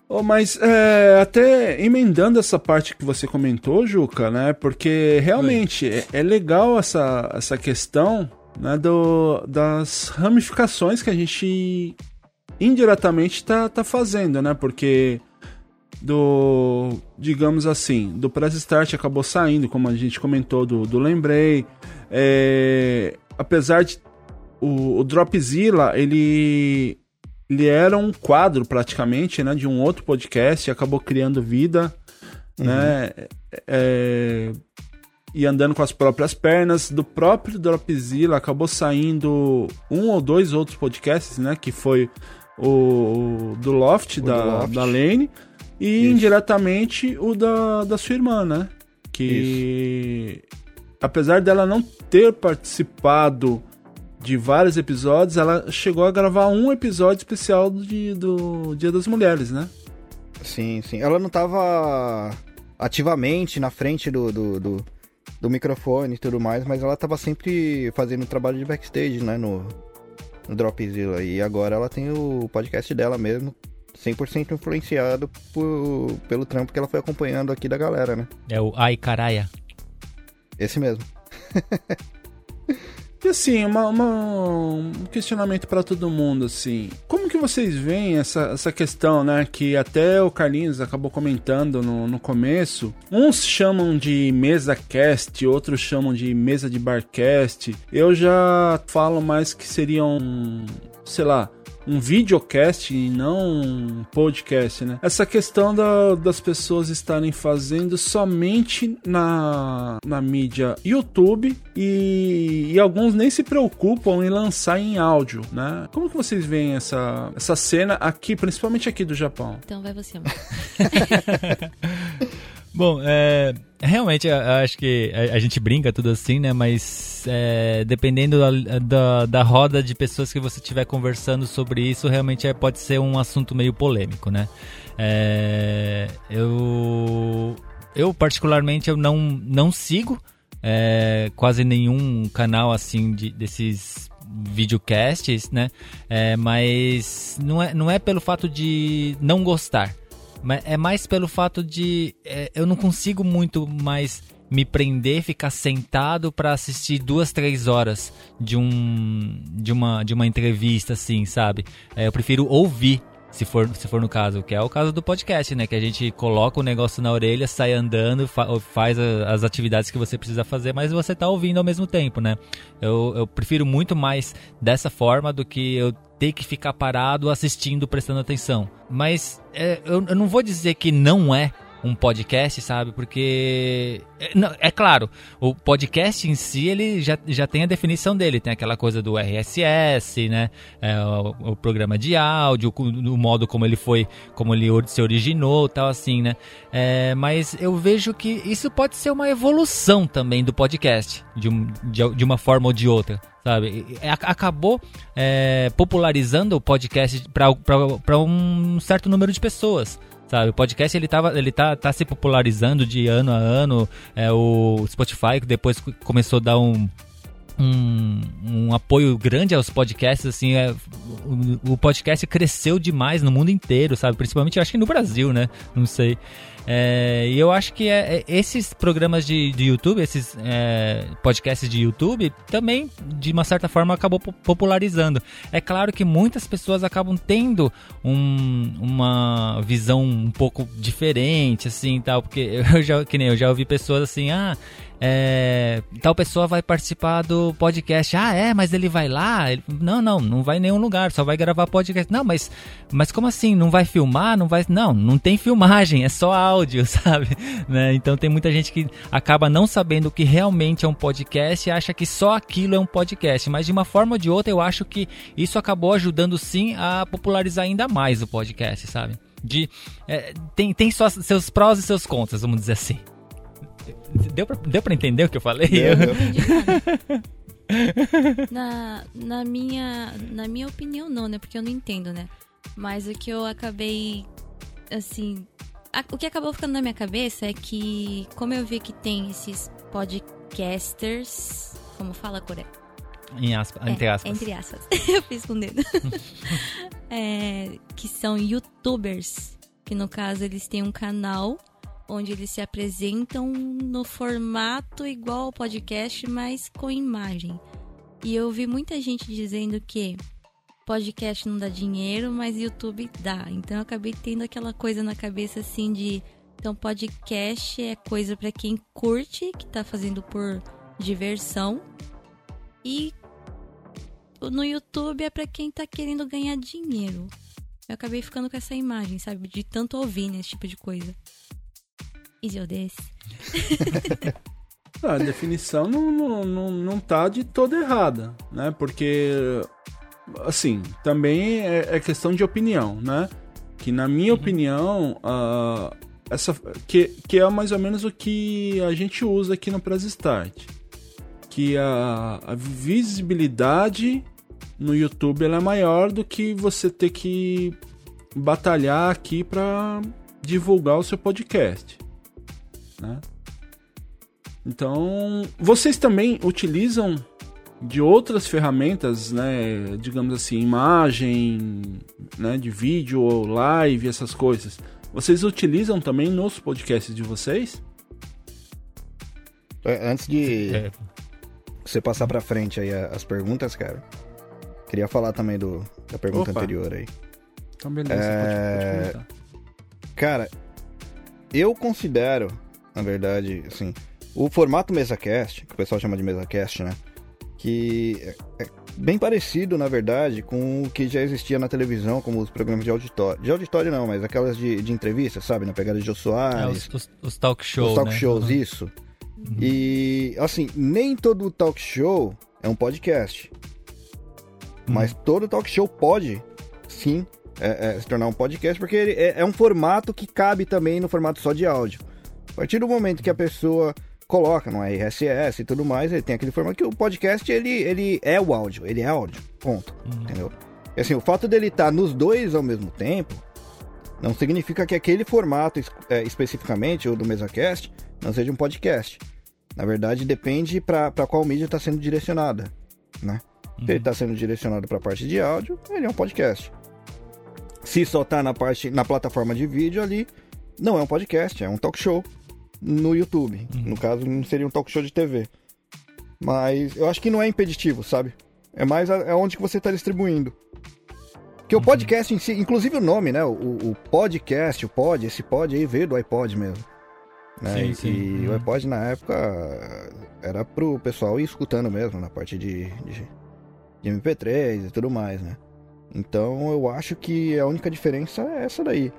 Oh, mas é, até emendando essa parte que você comentou, Juca, né? Porque realmente é, é legal essa, essa questão né, do, das ramificações que a gente indiretamente tá, tá fazendo, né? Porque do, digamos assim, do Press Start acabou saindo, como a gente comentou, do, do Lembrei. É, apesar de o, o Dropzilla, ele ele era um quadro praticamente, né, de um outro podcast, acabou criando vida, né, é, e andando com as próprias pernas. Do próprio Dropzilla acabou saindo um ou dois outros podcasts, né, que foi o, o do Loft, O da, do Loft. da Lane, e Isso. indiretamente o da, da sua irmã, né, que apesar dela não ter participado de vários episódios, ela chegou a gravar um episódio especial de, do Dia das Mulheres, né? Sim, sim. Ela não tava ativamente na frente do, do, do, do microfone e tudo mais, mas ela tava sempre fazendo trabalho de backstage, né, no, no Dropzilla. E agora ela tem o podcast dela mesmo, 100% influenciado por, pelo trampo que ela foi acompanhando aqui da galera, né? É o Ai Caraia. Esse mesmo. E assim, uma, uma- um questionamento pra todo mundo, assim. Como vocês veem essa, essa questão, né? Que até o Carlinhos acabou comentando no, no começo. Uns chamam de mesa cast, outros chamam de mesa de barcast. Eu já falo mais que seria um, sei lá, um videocast e não um podcast, né? Essa questão da- das pessoas estarem fazendo somente na, na mídia YouTube e, e alguns nem se preocupam em lançar em áudio, né? Como que vocês veem essa, essa cena aqui, principalmente aqui do Japão? Então vai você, amor. Bom, é, realmente acho que a, a gente brinca tudo assim, né? Mas é, dependendo da, da, da roda de pessoas que você estiver conversando sobre isso, realmente é, pode ser um assunto meio polêmico, né? É, eu, eu particularmente eu não, não sigo é, quase nenhum canal assim de, desses videocasts, né? É, mas não é, não é pelo fato de não gostar. É mais pelo fato de é, eu não consigo muito mais me prender, ficar sentado pra assistir duas, três horas de um de uma de uma entrevista assim, sabe? É, eu prefiro ouvir. Se for, se for no caso, que é o caso do podcast, né? Que a gente coloca o negócio na orelha, sai andando, fa- faz a- as atividades que você precisa fazer, mas você tá ouvindo ao mesmo tempo, né? Eu, eu prefiro muito mais dessa forma do que eu ter que ficar parado assistindo, prestando atenção. Mas é, eu, eu não vou dizer que não é um podcast, sabe? Porque. É, não, é claro, o podcast em si ele já, já tem a definição dele. Tem aquela coisa do RSS, né? É, o, o, programa de áudio, o, o, modo como ele foi, como ele se originou tal, assim, né? É, mas eu vejo que isso pode ser uma evolução também do podcast, de, um, de, de uma forma ou de outra sabe? Acabou é, popularizando o podcast para um certo número de pessoas sabe? O podcast ele, tava, ele tá, tá se popularizando de ano a ano. É, o Spotify depois começou a dar um, um, um, apoio grande aos podcasts, assim, é, o, o, podcast cresceu demais no mundo inteiro, sabe? Principalmente, acho que no Brasil, né? Não sei. É, e eu acho que é, é, esses programas de, de YouTube, esses é, podcasts de YouTube, também, de uma certa forma, acabou popularizando. É claro que muitas pessoas acabam tendo um, uma visão um pouco diferente, assim, tal, porque eu já, que nem eu já ouvi pessoas assim, ah, é, tal pessoa vai participar do podcast. Ah, é, mas ele vai lá? Ele, não, não, não vai em nenhum lugar, só vai gravar podcast. Não, mas, mas como assim? Não vai filmar? Não vai. Não, não tem filmagem, é só áudio, sabe? Né? Então tem muita gente que acaba não sabendo o que realmente é um podcast e acha que só aquilo é um podcast. Mas de uma forma ou de outra, eu acho que isso acabou ajudando sim a popularizar ainda mais o podcast, sabe? De, é, tem, tem seus prós e seus contras, vamos dizer assim. Deu pra, deu pra entender o que eu falei? Deu, deu. na, na, minha, na minha opinião, não, né? Porque eu não entendo, né? Mas o que eu acabei, assim... A, o que acabou ficando na minha cabeça é que, como eu vi que tem esses podcasters... Como fala, Coreia? Em aspas, é, entre aspas. Entre aspas. eu fiz com o dedo. é, que são youtubers. Que no caso eles têm um canal onde eles se apresentam no formato igual ao podcast, mas com imagem. E eu vi muita gente dizendo que podcast não dá dinheiro, mas YouTube dá. Então eu acabei tendo aquela coisa na cabeça assim de então podcast é coisa para quem curte, que tá fazendo por diversão. E no YouTube é para quem tá querendo ganhar dinheiro. Eu acabei ficando com essa imagem, sabe? De tanto ouvir nesse tipo de coisa. Is desse. a definição não, não, não, não tá de toda errada, né? Porque, assim, também é, é questão de opinião, né? Que na minha uhum. opinião, uh, essa, que, que é mais ou menos o que a gente usa aqui no Press Start. Que a, a visibilidade no YouTube ela é maior do que você ter que batalhar aqui para divulgar o seu podcast né? Então, vocês também utilizam de outras ferramentas, né, digamos assim, imagem, né, de vídeo ou live, essas coisas. Vocês utilizam também nos podcasts de vocês? É, antes de é. você passar para frente aí as perguntas, cara, queria falar também do da pergunta Opa. anterior aí. Então beleza, é... pode, pode Cara, eu considero na verdade, assim, o formato MesaCast, que o pessoal chama de MesaCast, né? Que é, é bem parecido, na verdade, com o que já existia na televisão, como os programas de auditório. De auditório não, mas aquelas de, de entrevista, sabe? Na pegada de Jô Soares. É, os, os, os, talk shows. Os talk né? shows, uhum. isso. Uhum. E, assim, nem todo talk show é um podcast. Uhum. Mas todo talk show pode, sim, é, é, se tornar um podcast, porque ele é, é um formato que cabe também no formato só de áudio. A partir do momento que a pessoa coloca no RSS e tudo mais, ele tem aquele formato que o podcast ele, ele é o áudio, ele é áudio, ponto, uhum. entendeu? E assim, o fato dele estar tá nos dois ao mesmo tempo não significa que aquele formato é, especificamente, ou do MesaCast, não seja um podcast. Na verdade, depende para qual mídia está sendo direcionada, né? Uhum. Se ele está sendo direcionado para a parte de áudio, ele é um podcast. Se só está na parte na plataforma de vídeo ali, não é um podcast, é um talk show no YouTube. Uhum. No caso, não seria um talk show de TV. Mas eu acho que não é impeditivo, sabe? É mais é onde que você está distribuindo. Porque uhum. o podcast em si, inclusive o nome, né? O, o, podcast, o pod, esse pod aí veio do iPod mesmo. Né? Sim, sim. E uhum. o iPod na época era pro pessoal ir escutando mesmo, na parte de, de, de MP3 e tudo mais, né? Então eu acho que a única diferença é essa daí.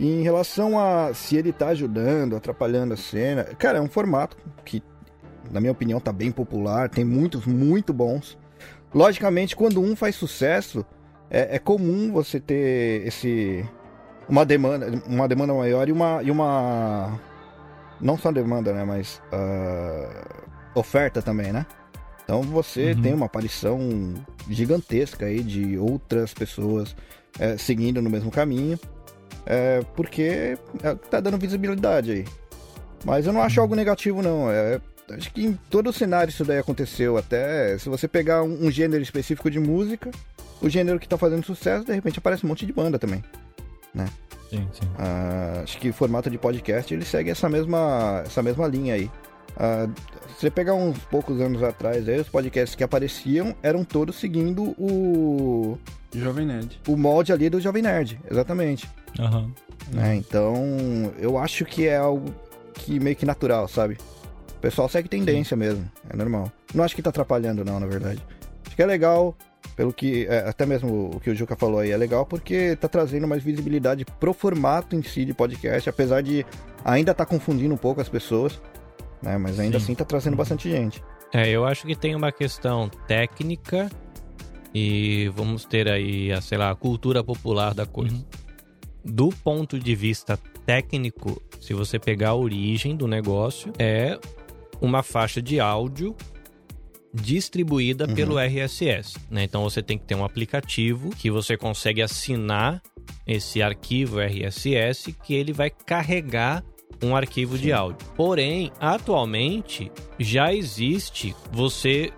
Em relação a se ele tá ajudando, atrapalhando a cena, cara, é um formato que, na minha opinião, tá bem popular, tem muitos muito bons. Logicamente, quando um faz sucesso, é, é comum você ter esse uma demanda, uma demanda maior e uma e uma não só demanda, né, mas uh, oferta também, né? Então você Uhum. tem uma aparição gigantesca aí de outras pessoas é, seguindo no mesmo caminho, é, porque é, tá dando visibilidade aí. Mas eu não acho algo negativo, não. É, acho que em todo o cenário isso daí aconteceu. Até se você pegar um, um gênero específico de música, o gênero que tá fazendo sucesso, de repente aparece um monte de banda também. Sim, sim. Ah, acho que o formato de podcast ele segue essa mesma, essa mesma linha aí. Ah, se você pegar uns poucos anos atrás, aí, os podcasts que apareciam eram todos seguindo o, Jovem Nerd. o molde ali do Jovem Nerd, exatamente. Aham. né? Então, eu acho que é algo que meio que natural, sabe? O pessoal segue tendência mesmo, é normal. Não acho que tá atrapalhando, não, na verdade. Acho que é legal, pelo que. é, até mesmo o que o Juca falou aí, é legal porque tá trazendo mais visibilidade pro formato em si de podcast, apesar de ainda tá confundindo um pouco as pessoas, né? Mas ainda Sim. assim tá trazendo bastante gente. É, eu acho que tem uma questão técnica e vamos ter aí, a, sei lá, a cultura popular da coisa. Uhum. Do ponto de vista técnico, se você pegar a origem do negócio, é uma faixa de áudio distribuída Uhum. pelo RSS. né? Então você tem que ter um aplicativo que você consegue assinar esse arquivo RSS que ele vai carregar um arquivo de áudio. Porém, atualmente já existe você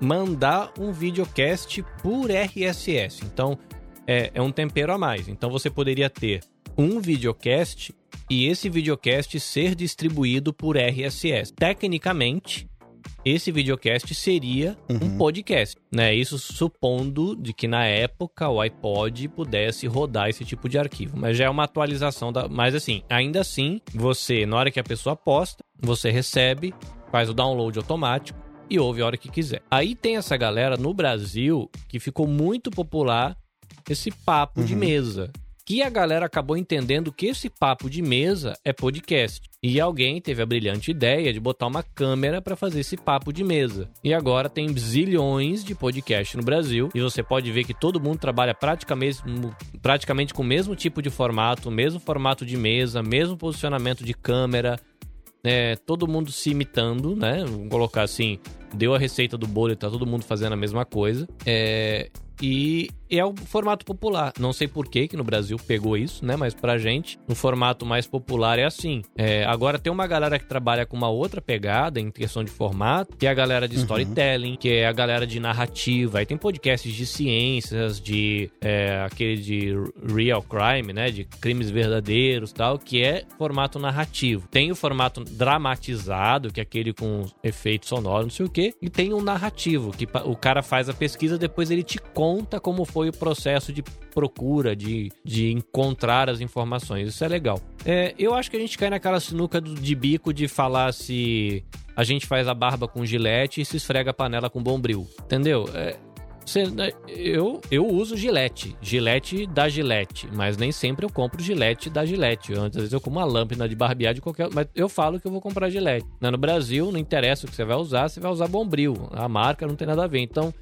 mandar um videocast por RSS. Então é, é um tempero a mais. Então você poderia ter um videocast e esse videocast ser distribuído por RSS. Tecnicamente, esse videocast seria um Uhum. podcast, né? Isso supondo de que na época o iPod pudesse rodar esse tipo de arquivo, mas já é uma atualização da, mas assim, ainda assim, você na hora que a pessoa posta, você recebe, faz o download automático e ouve a hora que quiser. Aí tem essa galera no Brasil que ficou muito popular esse papo de Uhum. mesa. Que a galera acabou entendendo que esse papo de mesa é podcast. E alguém teve a brilhante ideia de botar uma câmera para fazer esse papo de mesa. E agora tem zilhões de podcast no Brasil. E você pode ver que todo mundo trabalha praticamente, praticamente com o mesmo tipo de formato, mesmo formato de mesa, mesmo posicionamento de câmera. É, todo mundo se imitando, né? Vamos colocar assim, deu a receita do bolo e tá todo mundo fazendo a mesma coisa. É, e é o formato popular. Não sei por que que no Brasil pegou isso, né? Mas pra gente, no formato mais popular é assim. É, agora tem uma galera que trabalha com uma outra pegada em questão de formato, que é a galera de storytelling, que é a galera de narrativa. Aí tem podcasts de ciências, de é, aquele de real crime, né? De crimes verdadeiros tal, que é formato narrativo. Tem o formato dramatizado, que é aquele com efeitos sonoros, não sei o quê. E tem um narrativo, que o cara faz a pesquisa, depois ele te conta como foi o processo de procura, de, de encontrar as informações. Isso é legal. É, eu acho que a gente cai naquela sinuca do- de bico de falar se a gente faz a barba com gilete e se esfrega a panela com bombril. Entendeu? É, cê- né, eu, eu uso gilete, gilete da gilete, mas nem sempre eu compro gilete da gilete. Às vezes eu como uma lâmpada de barbear de qualquer. Mas eu falo que eu vou comprar gilete. Né, No Brasil, não interessa o que você vai usar, você vai usar bombril. A marca não tem nada a ver. Então,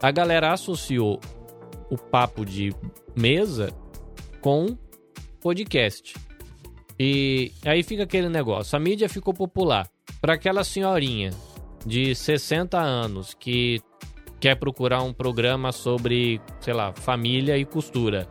a galera associou o papo de mesa com podcast. E aí fica aquele negócio. A mídia ficou popular. Para aquela senhorinha de 60 anos que quer procurar um programa sobre, sei lá, família e costura.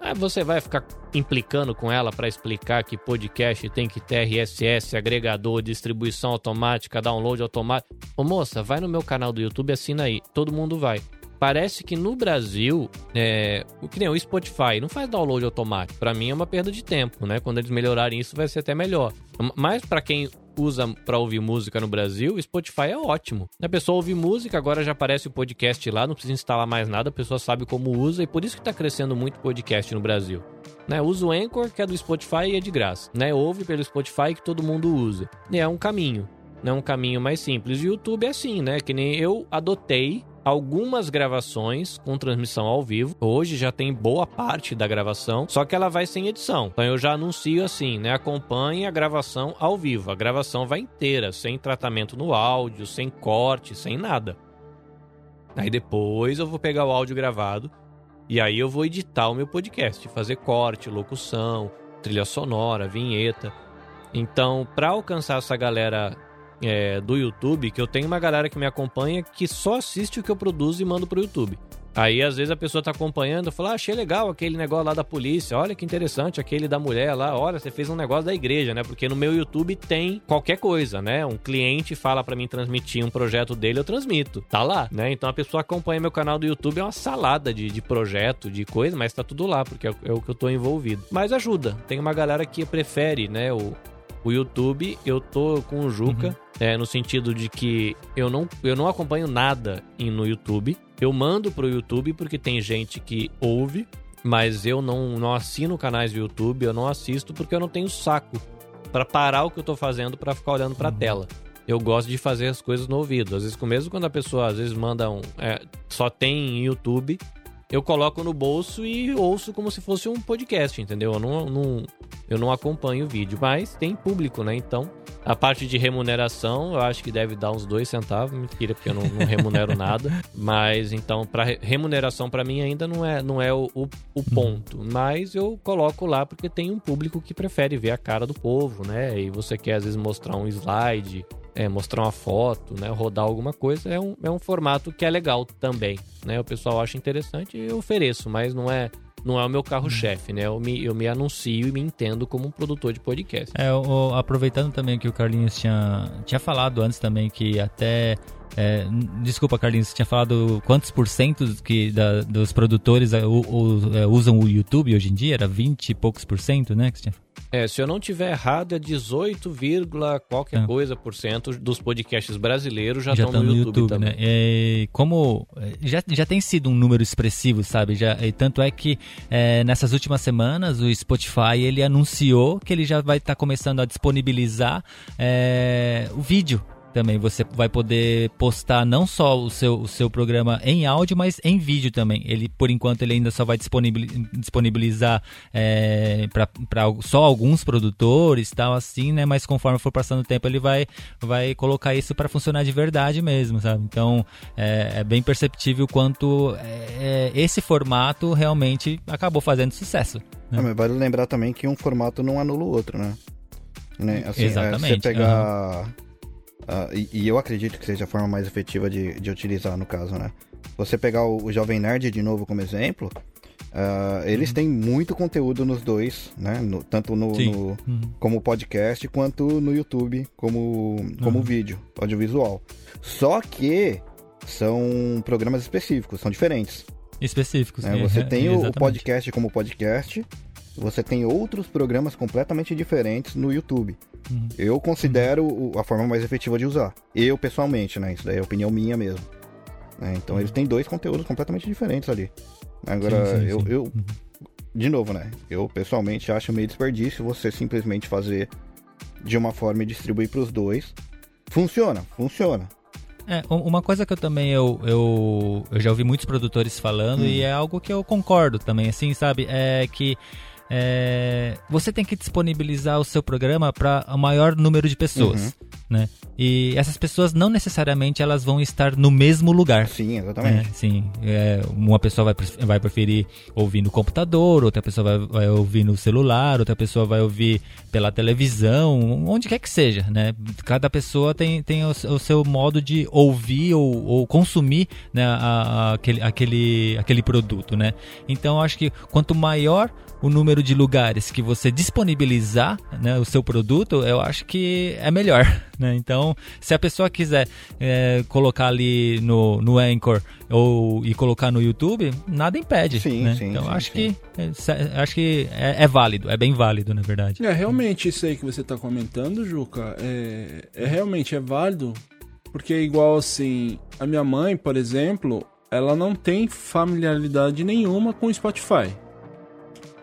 Aí você vai ficar implicando com ela para explicar que podcast tem que ter RSS, agregador, distribuição automática, download automático. Ô moça, vai no meu canal do YouTube, assina aí. Todo mundo vai. Parece que no Brasil, é, o que nem o Spotify não faz download automático. Pra mim é uma perda de tempo, né? Quando eles melhorarem isso, vai ser até melhor. Mas pra quem usa pra ouvir música no Brasil, Spotify é ótimo. A pessoa ouve música, agora já aparece o podcast lá, não precisa instalar mais nada, a pessoa sabe como usa e por isso que tá crescendo muito podcast no Brasil. Né, usa o Anchor, que é do Spotify e é de graça. Né, ouve pelo Spotify que todo mundo usa. E é um caminho. Né, um caminho mais simples. E o YouTube é assim, né? Que nem eu adotei algumas gravações com transmissão ao vivo. Hoje já tem boa parte da gravação, só que ela vai sem edição. Então eu já anuncio assim, né? Acompanhe a gravação ao vivo. A gravação vai inteira, sem tratamento no áudio, sem corte, sem nada. Aí depois eu vou pegar o áudio gravado e aí eu vou editar o meu podcast, fazer corte, locução, trilha sonora, vinheta. Então, para alcançar essa galera é, do YouTube, que eu tenho uma galera que me acompanha que só assiste o que eu produzo e mando pro YouTube. Aí, às vezes, a pessoa tá acompanhando, fala, ah, achei legal aquele negócio lá da polícia, olha que interessante, aquele da mulher lá, olha, você fez um negócio da igreja, né? Porque no meu YouTube tem qualquer coisa, né? Um cliente fala para mim transmitir um projeto dele, eu transmito. Tá lá, né? Então a pessoa acompanha meu canal do YouTube, é uma salada de, de projeto, de coisa, mas tá tudo lá, porque é, é o que eu tô envolvido. Mas ajuda. Tem uma galera que prefere, né, o, o YouTube, eu tô com o Juca, uhum. é, no sentido de que eu não, eu não acompanho nada no YouTube. Eu mando pro YouTube porque tem gente que ouve, mas eu não, não assino canais do YouTube, eu não assisto porque eu não tenho saco para parar o que eu tô fazendo para ficar olhando pra uhum. tela. Eu gosto de fazer as coisas no ouvido. Às vezes, mesmo quando a pessoa às vezes manda um. É, só tem YouTube, eu coloco no bolso e ouço como se fosse um podcast, entendeu? Eu não, não, eu não acompanho o vídeo, mas tem público, né? Então, a parte de remuneração, eu acho que deve dar uns dois centavos, mentira, porque eu não, não remunero nada. Mas então, para remuneração para mim ainda não é, não é o, o, o, ponto. Mas eu coloco lá porque tem um público que prefere ver a cara do povo, né? E você quer às vezes mostrar um slide, é, mostrar uma foto, né, rodar alguma coisa, é um, é um formato que é legal também, né? O pessoal acha interessante e eu ofereço, mas não é não é o meu carro-chefe, né? Eu me, eu me anuncio e me entendo como um produtor de podcast. É, aproveitando também que o Carlinhos tinha, tinha falado antes também que até é, desculpa, Carlinhos, você tinha falado quantos por cento que da, dos produtores é, o, o, é, usam o YouTube hoje em dia? Era 20 e poucos por cento, né? Que tinha... É, se eu não tiver errado, é 18, qualquer é. coisa por cento dos podcasts brasileiros já, estão no, no, YouTube, YouTube também. Né? E como é, já, já tem sido um número expressivo, sabe? Já, e tanto é que é, nessas últimas semanas o Spotify ele anunciou que ele já vai estar tá começando a disponibilizar é, o vídeo também. Você vai poder postar não só o seu, o seu programa em áudio, mas em vídeo também. Ele, por enquanto, ele ainda só vai disponibilizar é, para só alguns produtores tal, assim, né? Mas conforme for passando o tempo, ele vai, vai colocar isso para funcionar de verdade mesmo, sabe? Então, é, é bem perceptível quanto é, esse formato realmente acabou fazendo sucesso. Né? Ah, vale lembrar também que um formato não anula o outro, né? né? Assim, Exatamente. você pegar... Uhum Uh, e, e, eu acredito que seja a forma mais efetiva de, de utilizar, no caso, né? Você pegar o, o Jovem Nerd de novo como exemplo, uh, eles uhum. têm muito conteúdo nos dois, né? No, tanto no, no uhum. como podcast quanto no YouTube como, como uhum. vídeo, audiovisual. Só que são programas específicos, são diferentes. Específicos, é, Você é, tem o podcast como podcast, você tem outros programas completamente diferentes no YouTube. Uhum. Eu considero uhum. a forma mais efetiva de usar. Eu, pessoalmente, né? Isso daí é opinião minha mesmo. É, então uhum. eles têm dois conteúdos completamente diferentes ali. Agora, sim, sim, eu, sim. eu uhum. de novo, né? Eu pessoalmente acho meio desperdício você simplesmente fazer de uma forma e distribuir para os dois. Funciona, funciona. É, uma coisa que eu também eu, eu, eu já ouvi muitos produtores falando hum. e é algo que eu concordo também, assim, sabe? É que é, você tem que disponibilizar o seu programa para o maior número de pessoas, uhum. né? E essas pessoas não necessariamente elas vão estar no mesmo lugar. Sim, exatamente. É, sim, é, uma pessoa vai, vai preferir ouvir no computador, outra pessoa vai, vai ouvir no celular, outra pessoa vai ouvir pela televisão, onde quer que seja, né? Cada pessoa tem, tem o, o seu modo de ouvir ou, ou consumir né, a, a, aquele, aquele, aquele produto, né? Então, acho que quanto maior o número de lugares que você disponibilizar né, o seu produto, eu acho que é melhor. Né? Então, se a pessoa quiser é, colocar ali no, no Anchor ou e colocar no YouTube, nada impede. Sim, né? sim, então, sim, acho, sim. Que, é, acho que é, é, válido, é bem válido, na verdade. É, realmente isso aí que você está comentando, Juca, é, é realmente é válido, porque é igual assim, a minha mãe, por exemplo, ela não tem familiaridade nenhuma com o Spotify.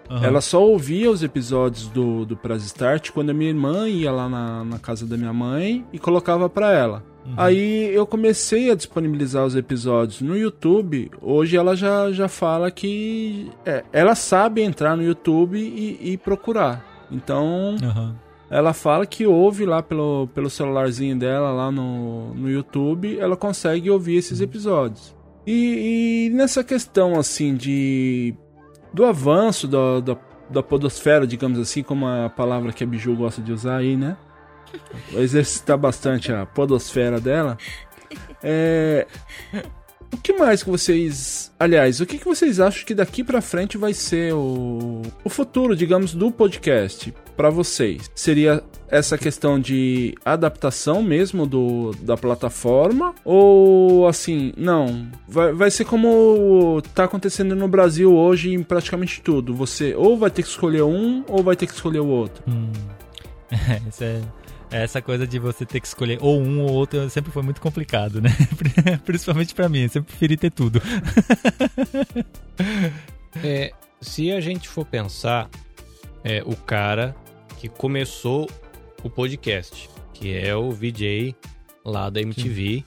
Uhum. Ela só ouvia os episódios do, do Press Start quando a minha irmã ia lá na, na casa da minha mãe e colocava pra ela. Aí eu comecei a disponibilizar os episódios no YouTube. Hoje ela já, já fala que é, ela sabe entrar no YouTube e, e procurar. Então Aham. ela fala que ouve lá pelo, pelo celularzinho dela, lá no, no YouTube, ela consegue ouvir esses episódios. E, e nessa questão, assim, de. Do avanço da, da, da podosfera, digamos assim, como a palavra que a Biju gosta de usar aí, né? Exercitar bastante a podosfera dela. É. O que mais que vocês. Aliás, o que, que vocês acham que daqui pra frente vai ser o, o futuro, digamos, do podcast pra vocês? Seria essa questão de adaptação mesmo do, da plataforma? Ou assim, não? Vai, vai ser como tá acontecendo no Brasil hoje em praticamente tudo. Você ou vai ter que escolher um ou vai ter que escolher o outro. Hum. Essa, é- essa coisa de você ter que escolher ou um ou outro sempre foi muito complicado, né? Principalmente pra mim, eu sempre preferi ter tudo. É, se a gente for pensar, é o cara que começou o podcast, que é o VJ lá da MTV,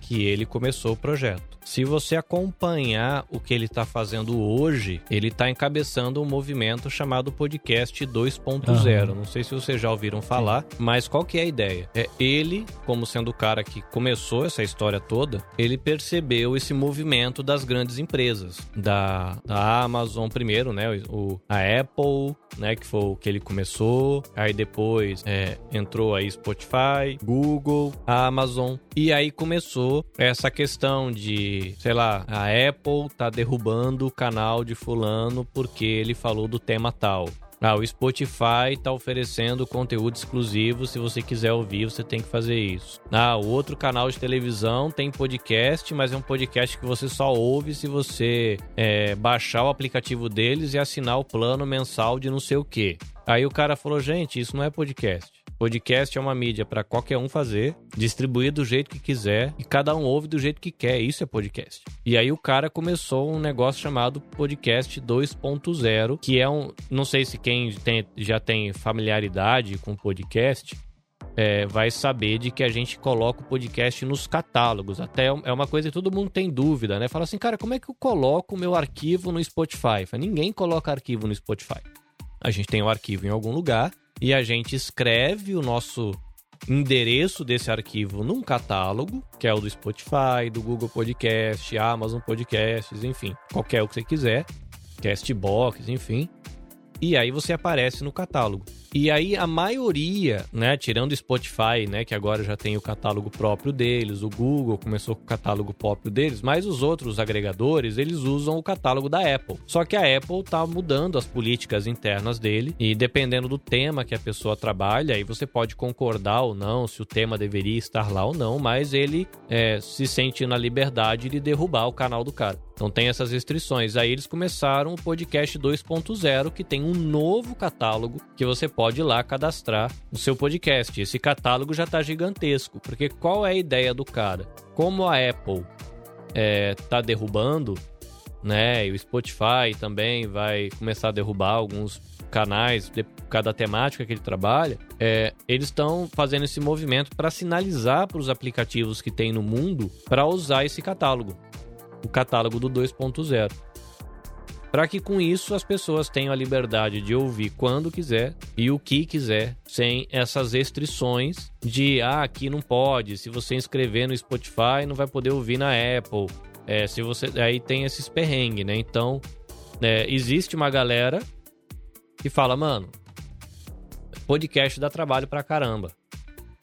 que ele começou o projeto. Se você acompanhar o que ele está fazendo hoje, ele está encabeçando um movimento chamado Podcast 2.0. Aham. Não sei se vocês já ouviram falar, mas qual que é a ideia? É ele, como sendo o cara que começou essa história toda, ele percebeu esse movimento das grandes empresas, da, da Amazon primeiro, né, o, a Apple, né, que foi o que ele começou, aí depois é, entrou aí Spotify, Google, Amazon, e aí começou essa questão de, sei lá, a Apple tá derrubando o canal de fulano porque ele falou do tema tal. Ah, o Spotify tá oferecendo conteúdo exclusivo. Se você quiser ouvir, você tem que fazer isso. Ah, o outro canal de televisão tem podcast, mas é um podcast que você só ouve se você é, baixar o aplicativo deles e assinar o plano mensal de não sei o quê. Aí o cara falou: gente, isso não é podcast. Podcast é uma mídia para qualquer um fazer, distribuir do jeito que quiser e cada um ouve do jeito que quer. Isso é podcast. E aí o cara começou um negócio chamado Podcast 2.0, que é um. Não sei se quem tem- já tem familiaridade com podcast. é, vai saber de que a gente coloca o podcast nos catálogos. Até é uma coisa que todo mundo tem dúvida, né? Fala assim, cara, como é que eu coloco o meu arquivo no Spotify? Fala, Ninguém coloca arquivo no Spotify. A gente tem o arquivo em algum lugar e a gente escreve o nosso endereço desse arquivo num catálogo, que é o do Spotify, do Google Podcast, Amazon Podcasts, enfim, qualquer o que você quiser, Castbox, enfim. E aí você aparece no catálogo. E aí a maioria, né, tirando o Spotify, né, que agora já tem o catálogo próprio deles, o Google começou com o catálogo próprio deles, mas os outros agregadores, eles usam o catálogo da Apple. Só que a Apple tá mudando as políticas internas dele e dependendo do tema que a pessoa trabalha, aí você pode concordar ou não se o tema deveria estar lá ou não, mas ele é, se sente na liberdade de derrubar o canal do cara. Então tem essas restrições. Aí eles começaram o podcast 2.0, que tem um novo catálogo que você pode ir lá cadastrar no seu podcast. Esse catálogo já tá gigantesco, porque qual é a ideia do cara? Como a Apple é, tá derrubando, né? E o Spotify também vai começar a derrubar alguns canais de cada temática que ele trabalha. É, eles estão fazendo esse movimento para sinalizar para os aplicativos que tem no mundo para usar esse catálogo o catálogo do 2.0. Para que com isso as pessoas tenham a liberdade de ouvir quando quiser e o que quiser, sem essas restrições de ah, aqui não pode, se você inscrever no Spotify não vai poder ouvir na Apple. É, se você aí tem esses perrengues, né? Então, é, existe uma galera que fala, mano, podcast dá trabalho pra caramba.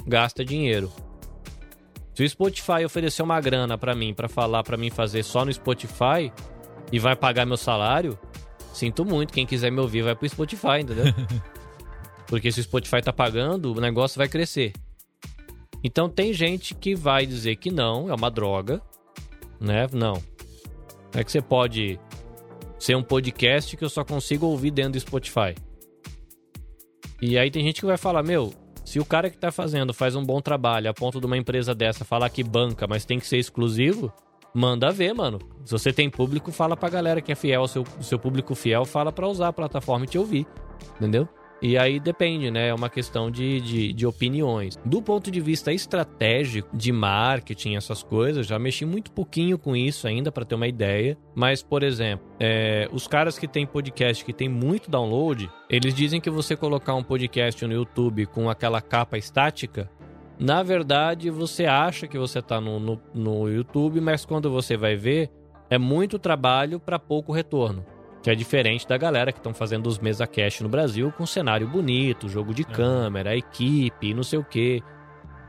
Gasta dinheiro. Se o Spotify oferecer uma grana pra mim, pra falar pra mim fazer só no Spotify e vai pagar meu salário, sinto muito. Quem quiser me ouvir vai pro Spotify, entendeu? Porque se o Spotify tá pagando, o negócio vai crescer. Então tem gente que vai dizer que não, é uma droga, né? Não. Como é que você pode ser um podcast que eu só consigo ouvir dentro do Spotify? E aí tem gente que vai falar, meu, se o cara que tá fazendo faz um bom trabalho a ponto de uma empresa dessa falar que banca, mas tem que ser exclusivo, manda ver, mano. Se você tem público, fala pra galera que é fiel, seu, seu público fiel, fala pra usar a plataforma e te ouvir. Entendeu? E aí depende, né? É uma questão de, de, de, opiniões. Do ponto de vista estratégico, de marketing, essas coisas, já mexi muito pouquinho com isso ainda para ter uma ideia. Mas, por exemplo, é, os caras que têm podcast que tem muito download, eles dizem que você colocar um podcast no YouTube com aquela capa estática, na verdade você acha que você está no, no, no YouTube, mas quando você vai ver, é muito trabalho para pouco retorno. Que é diferente da galera que estão fazendo os mesa cash no Brasil com cenário bonito, jogo de câmera, equipe, não sei o quê.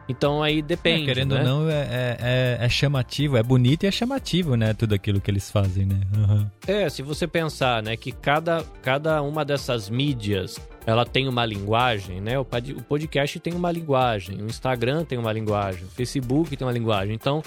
Então aí depende. É, querendo né? ou não, é, é, é, chamativo, é bonito e é chamativo, né? Tudo aquilo que eles fazem, né? Uhum. É, se você pensar, né, que cada, cada uma dessas mídias ela tem uma linguagem, né? O podcast tem uma linguagem, o Instagram tem uma linguagem, o Facebook tem uma linguagem. Então,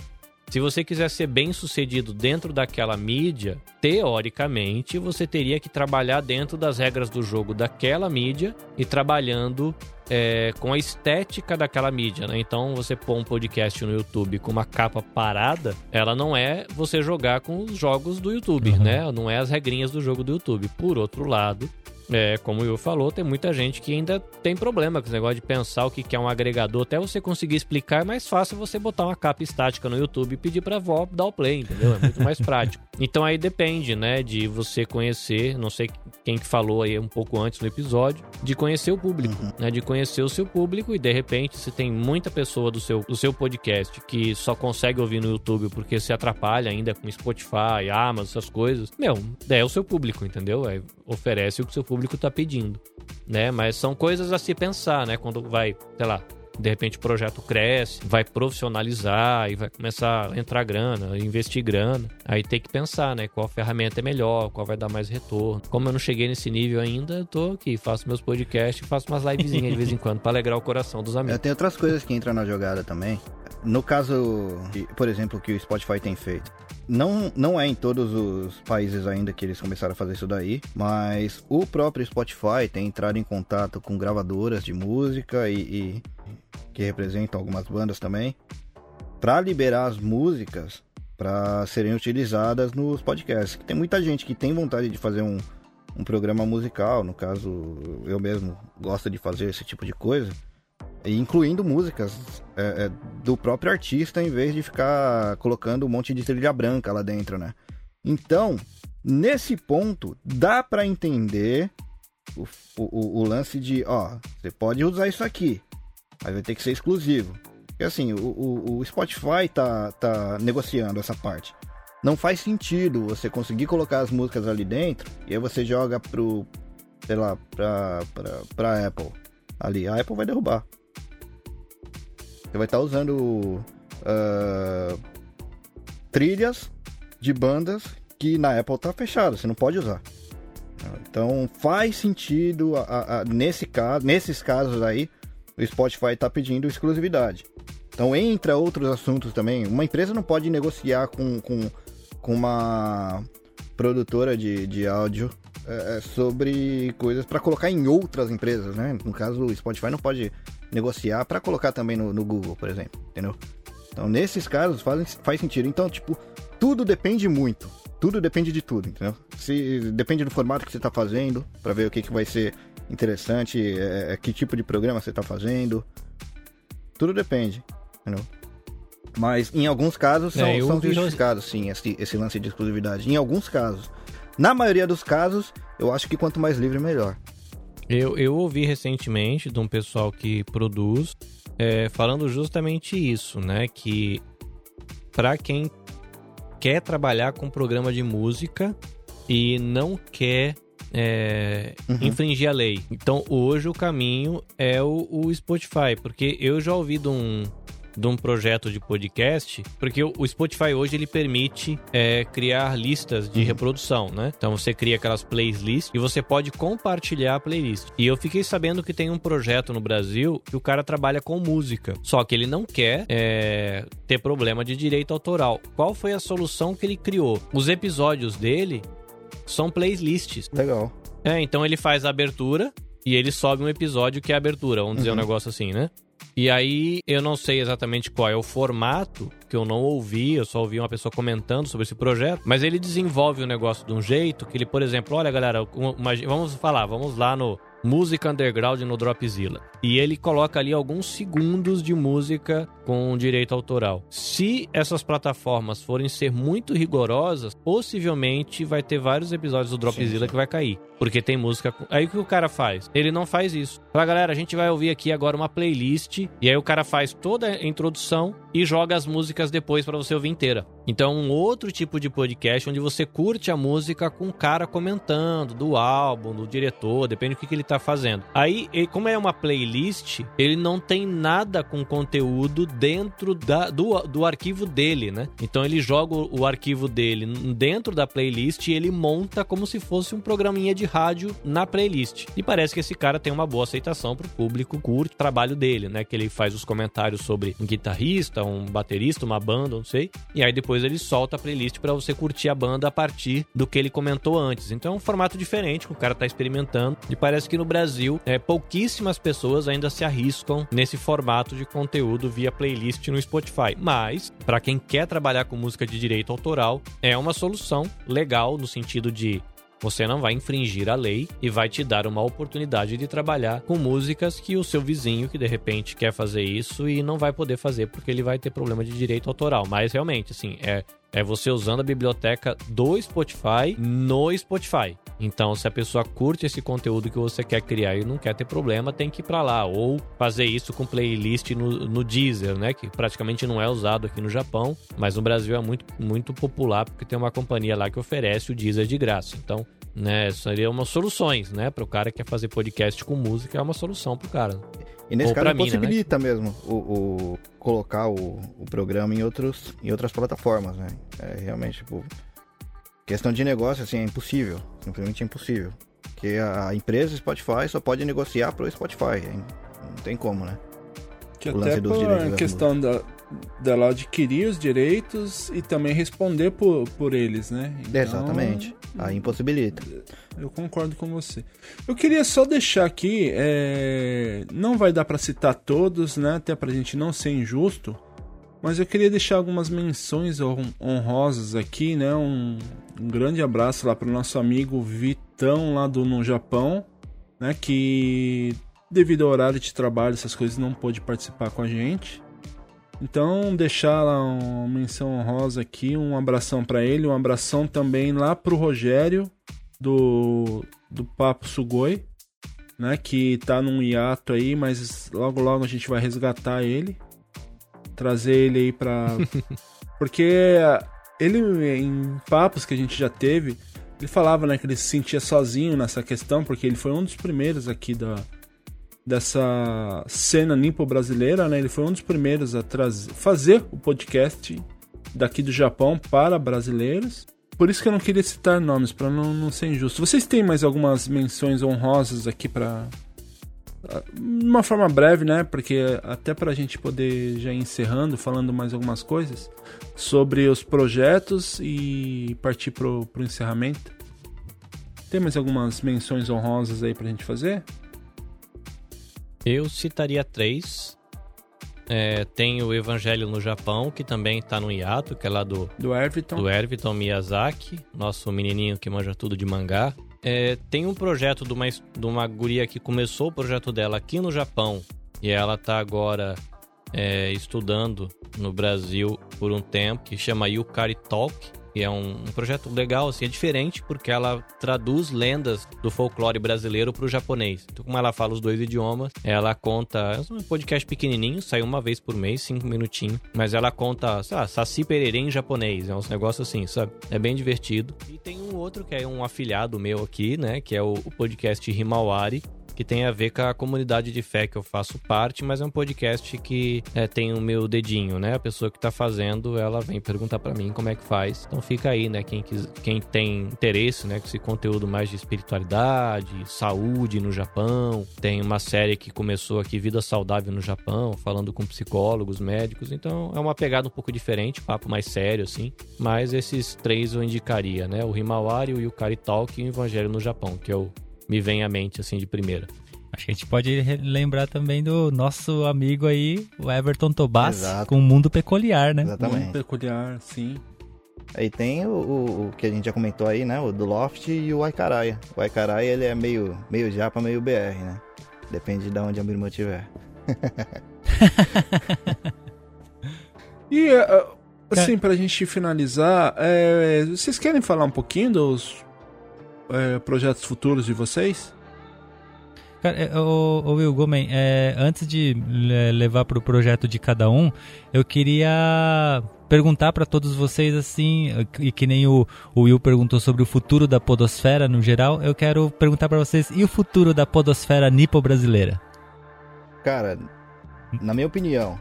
se você quiser ser bem sucedido dentro daquela mídia, teoricamente você teria que trabalhar dentro das regras do jogo daquela mídia e trabalhando é, com a estética daquela mídia, né? Então você pôr um podcast no YouTube com uma capa parada, ela não é você jogar com os jogos do YouTube, uhum. né? Não é as regrinhas do jogo do YouTube. Por outro lado, é, como o Will falou, tem muita gente que ainda tem problema com esse negócio de pensar o que é um agregador. Até você conseguir explicar, é mais fácil você botar uma capa estática no YouTube e pedir pra avó dar o play, entendeu? É muito mais prático. Então aí depende, né, de você conhecer, não sei quem que falou aí um pouco antes no episódio, de conhecer o público, uhum. né, de conhecer o seu público e de repente se tem muita pessoa do seu, do seu podcast que só consegue ouvir no YouTube porque se atrapalha ainda com Spotify, Amazon, essas coisas, meu, é o seu público, entendeu? É, oferece o que o seu público tá pedindo, né? Mas são coisas a se pensar, né? Quando vai, sei lá, de repente o projeto cresce, vai profissionalizar e vai começar a entrar grana, investir grana. Aí tem que pensar, né? Qual ferramenta é melhor, qual vai dar mais retorno. Como eu não cheguei nesse nível ainda, eu tô aqui, faço meus podcasts, faço umas livezinhas de vez em quando para alegrar o coração dos amigos. Tem outras coisas que entram na jogada também. No caso, por exemplo, que o Spotify tem feito. Não, não é em todos os países ainda que eles começaram a fazer isso daí, mas o próprio Spotify tem entrado em contato com gravadoras de música e, e que representam algumas bandas também, para liberar as músicas para serem utilizadas nos podcasts. Tem muita gente que tem vontade de fazer um, um programa musical, no caso eu mesmo gosto de fazer esse tipo de coisa, incluindo músicas é, é, do próprio artista em vez de ficar colocando um monte de trilha branca lá dentro, né? Então, nesse ponto, dá para entender o, o, o, lance de, ó, você pode usar isso aqui, mas vai ter que ser exclusivo. Porque assim, o, o, o Spotify tá, tá negociando essa parte. Não faz sentido você conseguir colocar as músicas ali dentro e aí você joga pro, sei lá, pra, pra, pra Apple. Ali, a Apple vai derrubar. Você vai estar tá usando uh, trilhas de bandas que na Apple tá fechada, você não pode usar. Então faz sentido a, a, a, nesse caso, nesses casos aí, o Spotify está pedindo exclusividade. Então entra outros assuntos também. Uma empresa não pode negociar com, com, com uma produtora de, de áudio é, é sobre coisas para colocar em outras empresas, né? No caso, o Spotify não pode negociar para colocar também no, no, Google, por exemplo, entendeu? Então, nesses casos faz, faz sentido. Então, tipo, tudo depende muito. Tudo depende de tudo, entendeu? Se, depende do formato que você está fazendo, para ver o que, que vai ser interessante, é, é, que tipo de programa você está fazendo. Tudo depende, entendeu? Mas em alguns casos são, é, são justificados, sim, esse, esse lance de exclusividade. Em alguns casos. Na maioria dos casos, eu acho que quanto mais livre, melhor. Eu, eu ouvi recentemente de um pessoal que produz é, falando justamente isso, né? Que para quem quer trabalhar com programa de música e não quer é, uhum. infringir a lei. Então hoje o caminho é o, o Spotify, porque eu já ouvi de um, de um projeto de podcast, porque o Spotify hoje ele permite é, criar listas de uhum. reprodução, né? Então você cria aquelas playlists e você pode compartilhar a playlist. E eu fiquei sabendo que tem um projeto no Brasil que o cara trabalha com música, só que ele não quer é, ter problema de direito autoral. Qual foi a solução que ele criou? Os episódios dele são playlists. Legal. É, então ele faz a abertura e ele sobe um episódio que é a abertura, vamos dizer um uhum. negócio assim, né? E aí, eu não sei exatamente qual é o formato, que eu não ouvi, eu só ouvi uma pessoa comentando sobre esse projeto, mas ele desenvolve o negócio de um jeito que ele, por exemplo, olha galera, uma, vamos falar, vamos lá no, música underground no Dropzilla. E ele coloca ali alguns segundos de música com direito autoral. Se essas plataformas forem ser muito rigorosas, possivelmente vai ter vários episódios do Dropzilla que vai cair. Porque tem música. Aí o que o cara faz? Ele não faz isso. Fala, galera, a gente vai ouvir aqui agora uma playlist. E aí o cara faz toda a introdução e joga as músicas depois para você ouvir inteira. Então, um outro tipo de podcast onde você curte a música com o cara comentando do álbum, do diretor, depende do que, que ele tá fazendo. Aí, como é uma playlist, ele não tem nada com conteúdo dentro da, do, do arquivo dele, né? Então, ele joga o arquivo dele dentro da playlist e ele monta como se fosse um programinha de rádio na playlist. E parece que esse cara tem uma boa aceitação pro público, curte o trabalho dele, né? Que ele faz os comentários sobre um guitarrista, um baterista, uma banda, não sei. E aí depois ele solta a playlist para você curtir a banda a partir do que ele comentou antes. Então é um formato diferente que o cara tá experimentando. E parece que no Brasil, é, pouquíssimas pessoas ainda se arriscam nesse formato de conteúdo via playlist no Spotify. Mas, para quem quer trabalhar com música de direito autoral, é uma solução legal no sentido de você não vai infringir a lei e vai te dar uma oportunidade de trabalhar com músicas que o seu vizinho, que de repente quer fazer isso e não vai poder fazer porque ele vai ter problema de direito autoral. Mas realmente, assim, é é você usando a biblioteca do Spotify no Spotify. Então, se a pessoa curte esse conteúdo que você quer criar e não quer ter problema, tem que ir para lá. Ou fazer isso com playlist no, no Deezer, né? Que praticamente não é usado aqui no Japão, mas no Brasil é muito, muito popular porque tem uma companhia lá que oferece o Deezer de graça. Então, né, seriam umas soluções, né? Para o cara que quer fazer podcast com música, é uma solução para o cara. E nesse Ou caso possibilita né? mesmo o, o colocar o, o, programa em, outros, em outras plataformas, né? É realmente, tipo, questão de negócio, assim, é impossível. Simplesmente é impossível. Porque a empresa Spotify só pode negociar pro Spotify. Não tem como, né? Que o até por questão da, dela adquirir os direitos e também responder por, por eles, né? Então, Exatamente. Aí impossibilita. Eu concordo com você. Eu queria só deixar aqui, é... não vai dar para citar todos, né? Até pra gente não ser injusto, mas eu queria deixar algumas menções honrosas aqui, né? Um, um grande abraço lá pro nosso amigo Vitão lá do no Japão, né? Que devido ao horário de trabalho, essas coisas não pôde participar com a gente. Então, deixar lá uma menção honrosa aqui, um abração para ele, um abração também lá pro Rogério do do Papo Sugoi, né, que tá num hiato aí, mas logo logo a gente vai resgatar ele, trazer ele aí para porque ele em papos que a gente já teve, ele falava, né, que ele se sentia sozinho nessa questão, porque ele foi um dos primeiros aqui da dessa cena nipo brasileira, né? Ele foi um dos primeiros a trazer, fazer o podcast daqui do Japão para brasileiros. Por isso que eu não queria citar nomes, para não, não ser injusto. Vocês têm mais algumas menções honrosas aqui para de uma forma breve, né? Porque até para a gente poder já ir encerrando, falando mais algumas coisas sobre os projetos e partir pro, pro encerramento. Tem mais algumas menções honrosas aí pra gente fazer? Eu citaria três. É, tem o Evangelho no Japão, que também está no hiato, que é lá do... Do Everton. Do Everton Miyazaki, nosso menininho que manja tudo de mangá. É, tem um projeto de uma, de uma guria que começou o projeto dela aqui no Japão, e ela está agora é, estudando no Brasil por um tempo, que chama Yukari Talk e é um, um, projeto legal, assim, é diferente porque ela traduz lendas do folclore brasileiro para o japonês. Então, como ela fala os dois idiomas, ela conta. É um podcast pequenininho, sai uma vez por mês, cinco minutinhos. Mas ela conta, sei lá, Saci Pererê em japonês. É uns negócios assim, sabe? É bem divertido. E tem um outro que é um afilhado meu aqui, né? Que é o, o podcast Himawari que tem a ver com a comunidade de fé que eu faço parte, mas é um podcast que é, tem o meu dedinho, né? A pessoa que tá fazendo, ela vem perguntar para mim como é que faz. Então fica aí, né? Quem, quis, quem tem interesse, né? Com esse conteúdo mais de espiritualidade, saúde no Japão. Tem uma série que começou aqui, Vida Saudável no Japão, falando com psicólogos, médicos. Então é uma pegada um pouco diferente, papo mais sério, assim. Mas esses três eu indicaria, né? O Himawari, o Yukari Talk e o Evangelho no Japão, que eu me vem à mente, assim, de primeira. Acho que a gente pode lembrar também do nosso amigo aí, o Everton Tobas, Exato. com o Mundo Peculiar, né? Exatamente. Mundo Peculiar, sim. Aí tem o, o, o que a gente já comentou aí, né? O do Loft e o Aikaraia. O Aikaraia, ele é meio, meio japa, meio BR, né? Depende de onde a minha irmã estiver. E, é, assim, pra gente finalizar, é, vocês querem falar um pouquinho dos é, projetos futuros de vocês? Cara, é, ô, ô Will Gomen, é, antes de le- levar pro projeto de cada um, eu queria perguntar para todos vocês assim, e que nem o, o Will perguntou sobre o futuro da podosfera no geral, eu quero perguntar para vocês, e o futuro da podosfera nipo-brasileira? Cara, na minha opinião,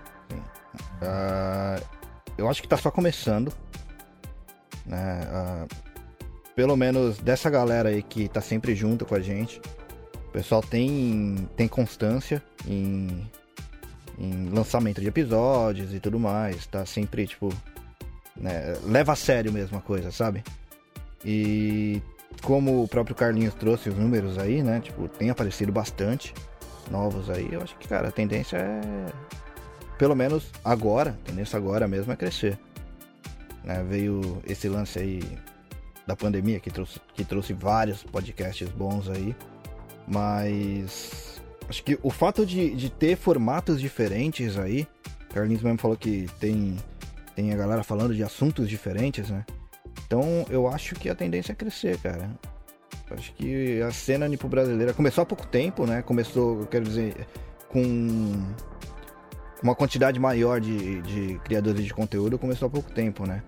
ah, eu acho que tá só começando. Né? ah, pelo menos dessa galera aí que tá sempre junto com a gente. O pessoal tem, tem constância em, em lançamento de episódios e tudo mais. Tá sempre, tipo. né, leva a sério mesmo a coisa, sabe? E como o próprio Carlinhos trouxe os números aí, né? Tipo, tem aparecido bastante novos aí, eu acho que, cara, a tendência é. Pelo menos agora, a tendência agora mesmo é crescer. Né, veio esse lance aí da pandemia que trouxe, que trouxe vários podcasts bons aí. Mas acho que o fato de, de ter formatos diferentes aí, Carlinhos mesmo falou que tem, tem a galera falando de assuntos diferentes, né? Então eu acho que a tendência é crescer, cara. Acho que a cena nipo brasileira começou há pouco tempo, né? Começou, quero dizer, com uma quantidade maior de, de criadores de conteúdo, começou há pouco tempo, né?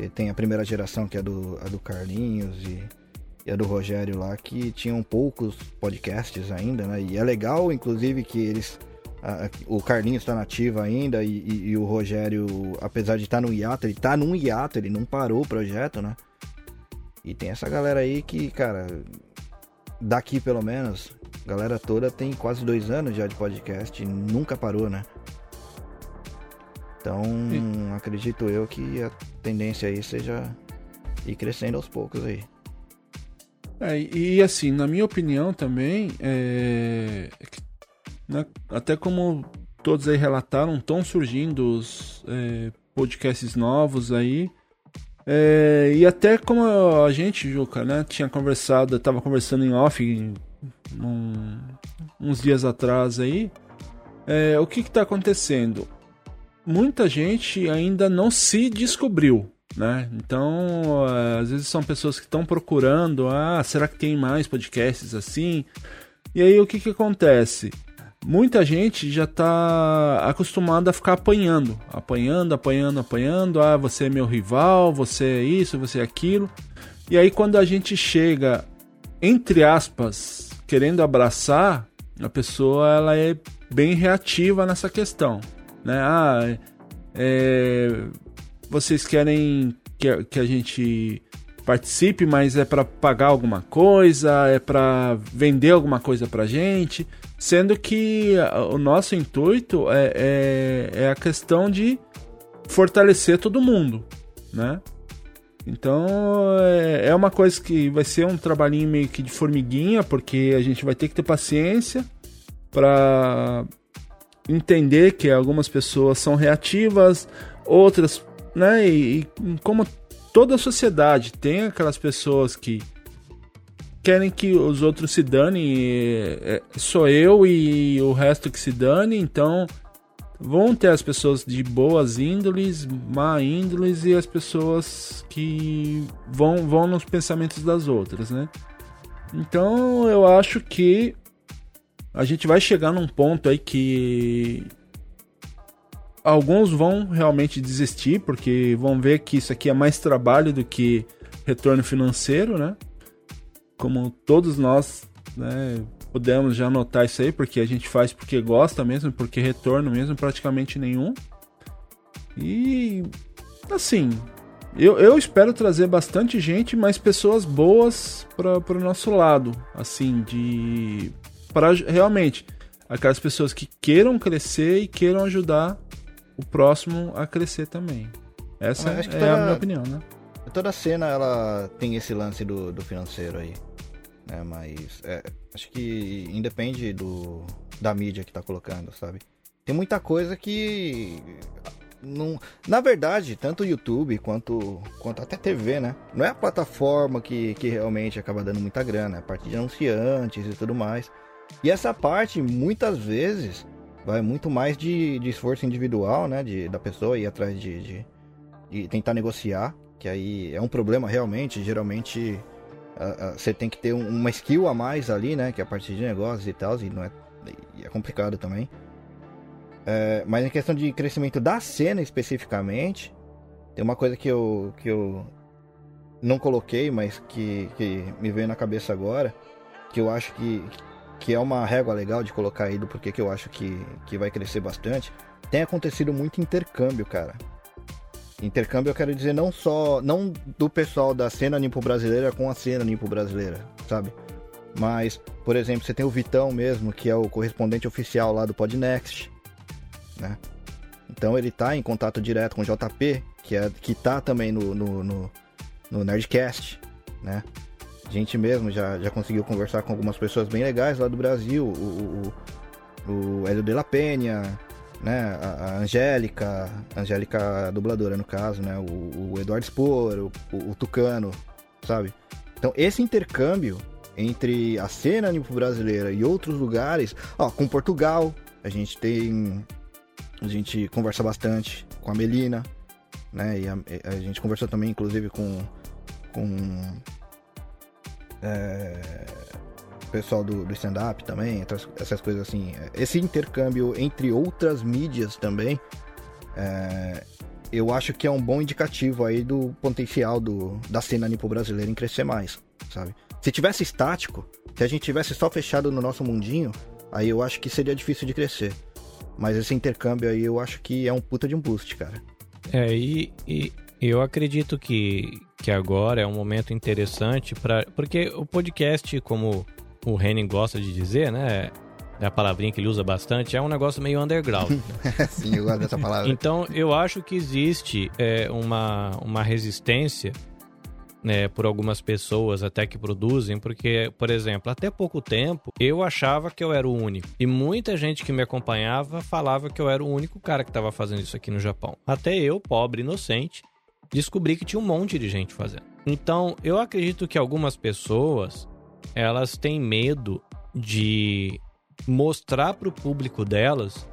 Que tem a primeira geração, que é do, a do Carlinhos e, e a do Rogério lá, que tinham poucos podcasts ainda, né? E é legal, inclusive, que eles. a- o Carlinhos tá nativo ainda e, e- e o Rogério, apesar de estar no hiato, ele tá num hiato, ele não parou o projeto, né? E tem essa galera aí que, cara, daqui pelo menos, galera toda tem quase dois anos já de podcast nunca parou, né? Então, acredito eu que a tendência aí seja ir crescendo aos poucos aí. É, e assim, na minha opinião também, é, é né, até como todos aí relataram, estão surgindo os é, podcasts novos aí. É, e até como a gente, Juca, né, tinha conversado, eu tava conversando em off num- uns dias atrás aí. é, o que que tá acontecendo? Muita gente ainda não se descobriu, né? Então, eh, às vezes são pessoas que estão procurando, ah, será que tem mais podcasts assim? E aí o que que acontece? Muita gente já tá acostumada a ficar apanhando, apanhando, apanhando, apanhando, ah, você é meu rival, você é isso, você é aquilo. E aí quando a gente chega, entre aspas, querendo abraçar, a pessoa ela é bem reativa nessa questão, né? Ah, é, vocês querem que, a- que a gente participe, mas é para pagar alguma coisa, é para vender alguma coisa pra gente, sendo que o nosso intuito é, é, é a questão de fortalecer todo mundo, né? Então é, é uma coisa que vai ser um trabalhinho meio que de formiguinha, porque a gente vai ter que ter paciência para entender que algumas pessoas são reativas, outras, né? E, e como toda a sociedade tem aquelas pessoas que querem que os outros se danem, é, sou eu e o resto que se dane, então vão ter as pessoas de boas índoles, má índoles e as pessoas que vão, vão nos pensamentos das outras, né? Então eu acho que a gente vai chegar num ponto aí que alguns vão realmente desistir porque vão ver que isso aqui é mais trabalho do que retorno financeiro, né? Como todos nós, né, podemos já notar isso aí, porque a gente faz porque gosta mesmo, porque retorno mesmo praticamente nenhum. E assim, eu, eu espero trazer bastante gente, mas pessoas boas para o nosso lado, assim, de para realmente aquelas pessoas que queiram crescer e queiram ajudar o próximo a crescer também. Essa é toda- a minha opinião, né? Toda cena ela tem esse lance do, do financeiro aí. Né? Mas é, acho que independe do, da mídia que tá colocando, sabe? Tem muita coisa que não, na verdade, tanto o YouTube quanto, quanto até TV, né? Não é a plataforma que, que realmente acaba dando muita grana, é a parte de anunciantes e tudo mais. E essa parte, muitas vezes, vai muito mais de, de esforço individual, né? De, da pessoa ir atrás de, de, de tentar negociar, que aí é um problema realmente. Geralmente você tem que ter um, uma skill a mais ali, né? Que é a parte de negócios e tal, e não é, e é complicado também. É, mas em questão de crescimento da cena especificamente, tem uma coisa que eu, que eu não coloquei, mas que, que me veio na cabeça agora, que eu acho que, que é uma régua legal de colocar aí do porquê que eu acho que, que vai crescer bastante. Tem acontecido muito intercâmbio, cara. Intercâmbio eu quero dizer não só não do pessoal da cena nimpo brasileira com a cena nimpo brasileira, sabe? Mas, por exemplo, você tem o Vitão mesmo, que é o correspondente oficial lá do Podnext né? Então ele tá em contato direto com o JP, que, é, que tá também no, no, no, no Nerdcast, né? A gente mesmo já, já conseguiu conversar com algumas pessoas bem legais lá do Brasil, o, o, o Hélio de la Penha, né? A, a Angélica, a Angélica dubladora no caso, né? O, o Eduardo Spor, o, o, o Tucano, sabe? Então esse intercâmbio entre a cena brasileira e outros lugares, ó, com Portugal, a gente tem a gente conversa bastante com a Melina, né? E a, a gente conversou também, inclusive, com, com é, pessoal do, do stand-up também, essas, coisas assim. Esse intercâmbio entre outras mídias também, é, eu acho que é um bom indicativo aí do potencial do, da cena nipo brasileira em crescer mais, sabe? Se tivesse estático, se a gente tivesse só fechado no nosso mundinho, aí eu acho que seria difícil de crescer. Mas esse intercâmbio aí eu acho que é um puta de um boost, cara. É, e, e eu acredito que, que agora é um momento interessante para Porque o podcast, como o Henning gosta de dizer, né? É a palavrinha que ele usa bastante, é um negócio meio underground. Né? Sim, eu gosto dessa palavra. então, eu acho que existe é, uma, uma resistência né, por algumas pessoas até que produzem, porque, por exemplo, até pouco tempo eu achava que eu era o único. E muita gente que me acompanhava falava que eu era o único cara que estava fazendo isso aqui no Japão. Até eu, pobre, inocente, descobri que tinha um monte de gente fazendo. Então, eu acredito que algumas pessoas elas têm medo de mostrar para o público delas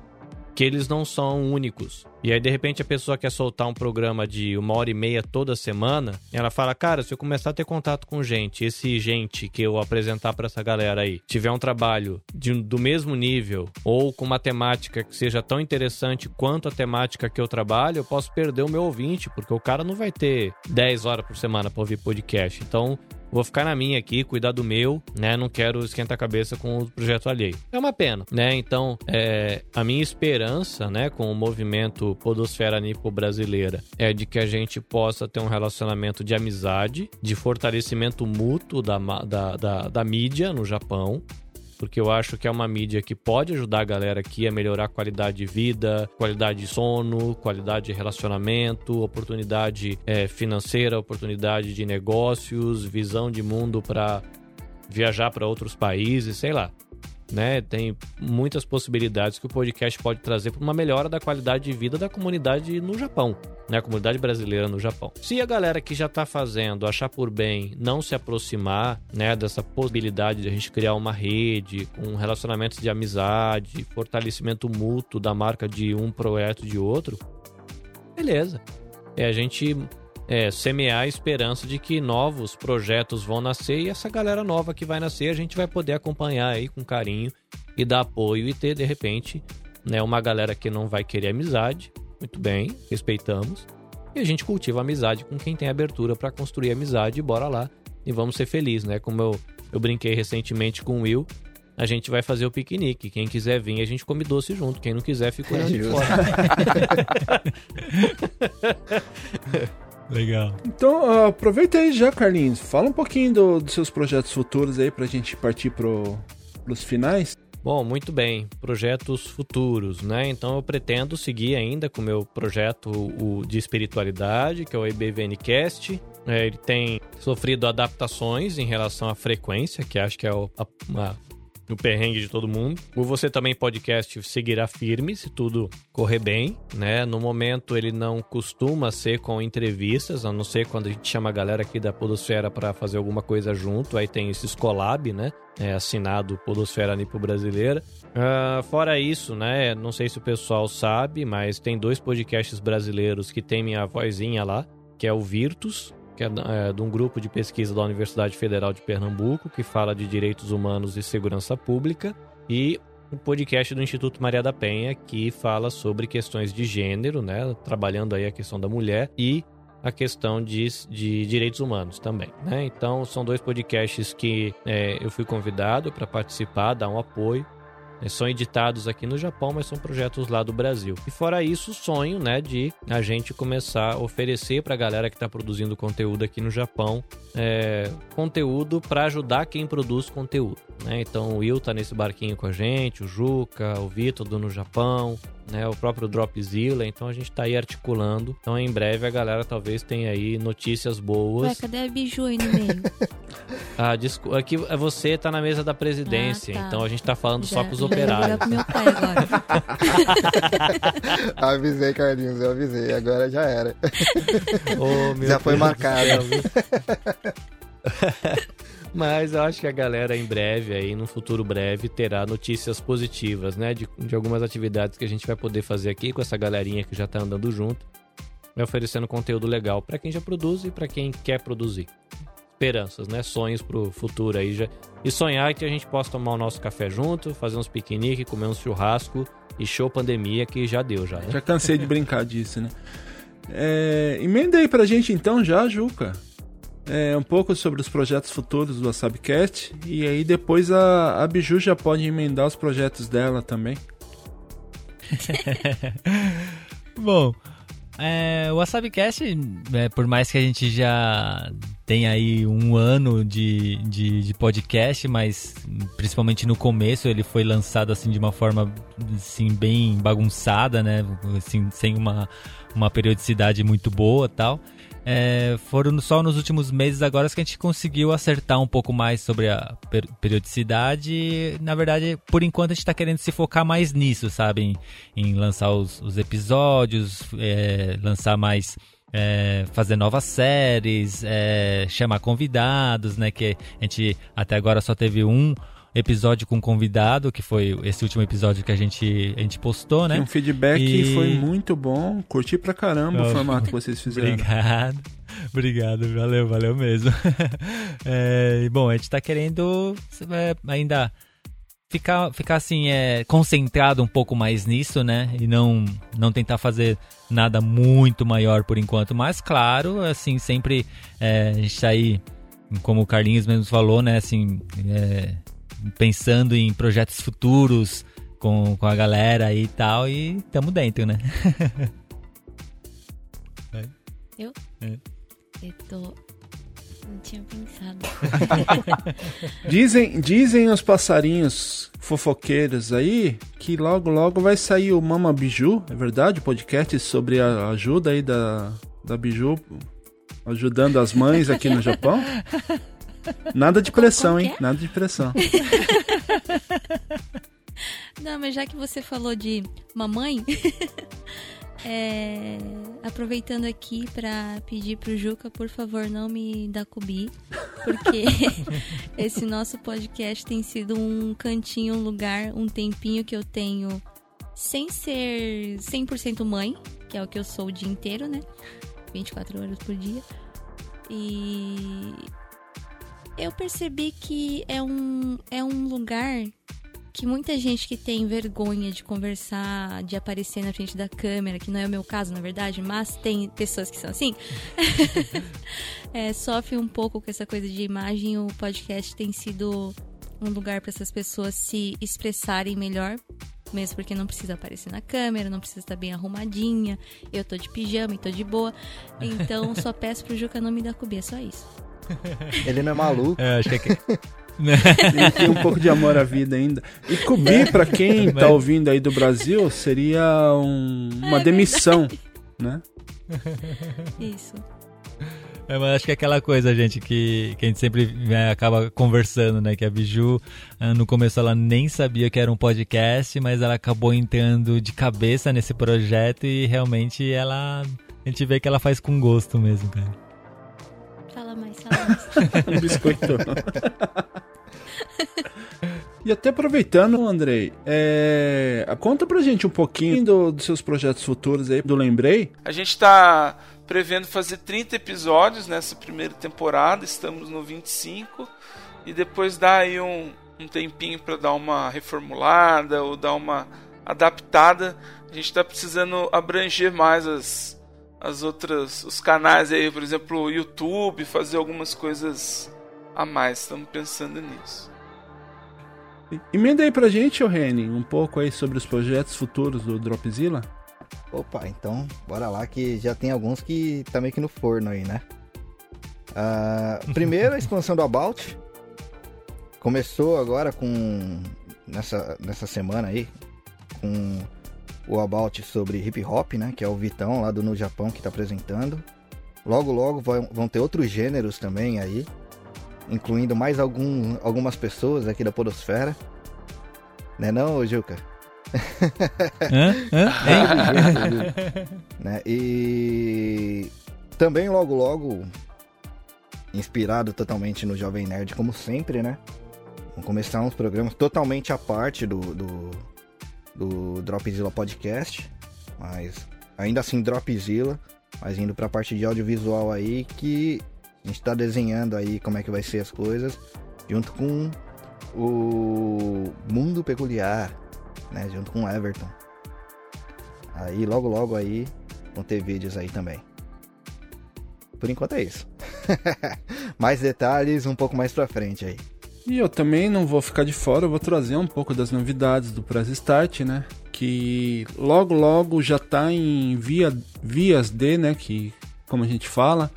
que eles não são únicos. E aí, de repente, a pessoa quer soltar um programa de uma hora e meia toda semana. ela fala: Cara, se eu começar a ter contato com gente, esse gente que eu apresentar para essa galera aí, tiver um trabalho de, do mesmo nível ou com uma temática que seja tão interessante quanto a temática que eu trabalho, eu posso perder o meu ouvinte, porque o cara não vai ter 10 horas por semana para ouvir podcast. Então, Vou ficar na minha aqui, cuidar do meu, né? Não quero esquentar a cabeça com o projeto alheio. É uma pena, né? Então, é, a minha esperança, né, com o movimento Podosfera Nipo brasileira é de que a gente possa ter um relacionamento de amizade, de fortalecimento mútuo da, da, da, da mídia no Japão, porque eu acho que é uma mídia que pode ajudar a galera aqui a melhorar a qualidade de vida, qualidade de sono, qualidade de relacionamento, oportunidade é, financeira, oportunidade de negócios, visão de mundo para viajar para outros países, sei lá né? Tem muitas possibilidades que o podcast pode trazer para uma melhora da qualidade de vida da comunidade no Japão, né? A comunidade brasileira no Japão. Se a galera que já está fazendo achar por bem não se aproximar, né, dessa possibilidade de a gente criar uma rede com relacionamentos de amizade, fortalecimento mútuo da marca de um projeto de outro, beleza. É a gente é, semear a esperança de que novos projetos vão nascer e essa galera nova que vai nascer a gente vai poder acompanhar aí com carinho e dar apoio e ter de repente né, uma galera que não vai querer amizade, muito bem, respeitamos, e a gente cultiva amizade com quem tem abertura para construir amizade, bora lá e vamos ser felizes, né? Como eu, eu brinquei recentemente com o Will, a gente vai fazer o piquenique. Quem quiser vir, a gente come doce junto. Quem não quiser, fica olhando é de fora. Legal. Então, uh, aproveita aí já, Carlinhos. Fala um pouquinho do, dos seus projetos futuros aí pra gente partir pro, pros finais. Bom, muito bem. Projetos futuros, né? Então eu pretendo seguir ainda com o meu projeto o, de espiritualidade, que é o IBVNcast. É, ele tem sofrido adaptações em relação à frequência, que acho que é o, a, uma no perrengue de todo mundo. O Você Também Podcast seguirá firme, se tudo correr bem, né? No momento ele não costuma ser com entrevistas, a não ser quando a gente chama a galera aqui da Podosfera para fazer alguma coisa junto, aí tem esse Scolab, né? É, assinado Podosfera Nipo Brasileira. Uh, fora isso, né? Não sei se o pessoal sabe, mas tem dois podcasts brasileiros que tem minha vozinha lá, que é o Virtus, que é, é de um grupo de pesquisa da Universidade Federal de Pernambuco, que fala de direitos humanos e segurança pública, e o podcast do Instituto Maria da Penha, que fala sobre questões de gênero, né, trabalhando aí a questão da mulher e a questão de, de direitos humanos também, né? Então são dois podcasts que é, eu fui convidado para participar, dar um apoio são editados aqui no Japão, mas são projetos lá do Brasil. E fora isso, o sonho, né, de a gente começar a oferecer para a galera que está produzindo conteúdo aqui no Japão, é, conteúdo para ajudar quem produz conteúdo. Né? Então o Will tá nesse barquinho com a gente, o Juca, o Vitor do No Japão, né, o próprio Dropzilla, então a gente tá aí articulando. Então em breve a galera talvez tenha aí notícias boas. Ué, cadê a Biju aí no meio? ah, desculpa, aqui você tá na mesa da presidência, ah, tá. então a gente tá falando já, só com os operários. Com meu pai agora. avisei, Carlinhos, eu avisei, agora já era. Oh, já foi marcado. Mas eu acho que a galera em breve, aí, no futuro breve, terá notícias positivas, né? De, de algumas atividades que a gente vai poder fazer aqui com essa galerinha que já tá andando junto. Vai oferecendo conteúdo legal para quem já produz e para quem quer produzir. Esperanças, né? Sonhos pro futuro aí já. E sonhar que a gente possa tomar o nosso café junto, fazer uns piquenique, comer uns churrasco e show pandemia que já deu já. Né? Já cansei de brincar disso, né? É, emenda aí pra gente então já, Juca é, um pouco sobre os projetos futuros do WasabiCast e aí depois a, a Biju já pode emendar os projetos dela também. Bom, é, o WasabiCast, é, por mais que a gente já tenha aí um ano de, de, de, podcast, mas principalmente no começo ele foi lançado assim de uma forma assim, bem bagunçada, né? Assim, sem uma, uma periodicidade muito boa tal. É, foram só nos últimos meses agora que a gente conseguiu acertar um pouco mais sobre a per periodicidade. Na verdade, por enquanto a gente está querendo se focar mais nisso, sabe? Em, em lançar os, os episódios, é, lançar mais. É, fazer novas séries, é, chamar convidados, né? Que a gente até agora só teve um episódio com convidado, que foi esse último episódio que a gente, a gente postou, né? Tem um feedback e... foi muito bom. Curti pra caramba oh, o formato que vocês fizeram. Obrigado. Obrigado, valeu, valeu mesmo. é, bom, a gente tá querendo é, ainda ficar, ficar assim, é, concentrado um pouco mais nisso, né? E não, não tentar fazer nada muito maior por enquanto. Mas, claro, assim, sempre é, a gente tá aí, como o Carlinhos mesmo falou, né? Assim, é, pensando em projetos futuros com, com a galera e tal, e tamo dentro, né? Eu? É. Eu tô. Não tinha pensado. dizem, dizem os passarinhos fofoqueiros aí que logo logo vai sair o Mama Biju, é verdade? O podcast sobre a ajuda aí da, da Biju ajudando as mães aqui no Japão. Nada de pressão, hein? Nada de pressão. Não, mas já que você falou de mamãe, é, aproveitando aqui para pedir pro Juca, por favor, não me dá cubi, porque esse nosso podcast tem sido um cantinho, um lugar, um tempinho que eu tenho sem ser 100% mãe, que é o que eu sou o dia inteiro, né? 24 horas por dia. E eu percebi que é um, é um lugar que muita gente que tem vergonha de conversar, de aparecer na frente da câmera, que não é o meu caso, na verdade, mas tem pessoas que são assim, é, sofre um pouco com essa coisa de imagem. O podcast tem sido um lugar para essas pessoas se expressarem melhor, mesmo porque não precisa aparecer na câmera, não precisa estar bem arrumadinha. Eu tô de pijama e tô de boa. Então só peço pro Juca não me dar é só isso. Ele não é maluco. É, acho que é que... Ele tem um pouco de amor à vida ainda. E cobrir, para quem tá ouvindo aí do Brasil, seria um, uma demissão, né? Isso. É, mas acho que é aquela coisa, gente, que, que a gente sempre né, acaba conversando, né? Que a Biju, ah, no começo, ela nem sabia que era um podcast, mas ela acabou entrando de cabeça nesse projeto e realmente ela. A gente vê que ela faz com gosto mesmo, cara. Um biscoito. E até aproveitando, Andrei, é... conta pra gente um pouquinho do- dos seus projetos futuros aí, do Lembrei. A gente está prevendo fazer 30 episódios nessa primeira temporada, estamos no 25 e depois dá aí um, um tempinho para dar uma reformulada ou dar uma adaptada. A gente está precisando abranger mais as, as outras os canais aí, por exemplo, o YouTube, fazer algumas coisas a mais. Estamos pensando nisso. Emenda aí pra gente, ô Reni, um pouco aí sobre os projetos futuros do Dropzilla. Opa, então bora lá que já tem alguns que tá meio que no forno aí, né? Ah, primeiro a expansão do About. Começou agora com. Nessa, nessa semana aí. Com o About sobre hip hop, né? Que é o Vitão lá do No Japão que tá apresentando. Logo, logo vão, ter outros gêneros também aí. Incluindo mais algum, algumas pessoas aqui da Podosfera. Né não, Juca? Hã? Hã? Né? E também logo logo inspirado totalmente no Jovem Nerd como sempre, né? Vão começar uns programas totalmente à parte do do, do Dropzilla Podcast, mas ainda assim Dropzilla, mas indo pra parte de audiovisual aí que a gente tá desenhando aí como é que vai ser as coisas junto com o Mundo Peculiar, né? Junto com o Everton. Aí logo logo aí vão ter vídeos aí também. Por enquanto é isso. mais detalhes um pouco mais pra frente aí. E eu também não vou ficar de fora, eu vou trazer um pouco das novidades do Press Start, né? Que logo logo já tá em via, vias de, né? Que, como a gente fala,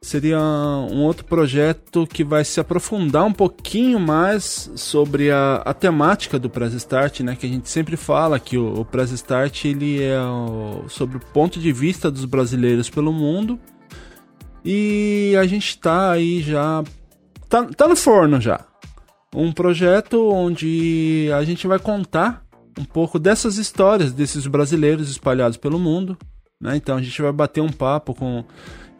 seria um outro projeto que vai se aprofundar um pouquinho mais sobre a, a temática do Press Start, né? Que a gente sempre fala que o, o Press Start ele é o- sobre o ponto de vista dos brasileiros pelo mundo. E a gente tá aí já. Tá, tá no forno já. Um projeto onde a gente vai contar um pouco dessas histórias desses brasileiros espalhados pelo mundo. Né? Então a gente vai bater um papo com.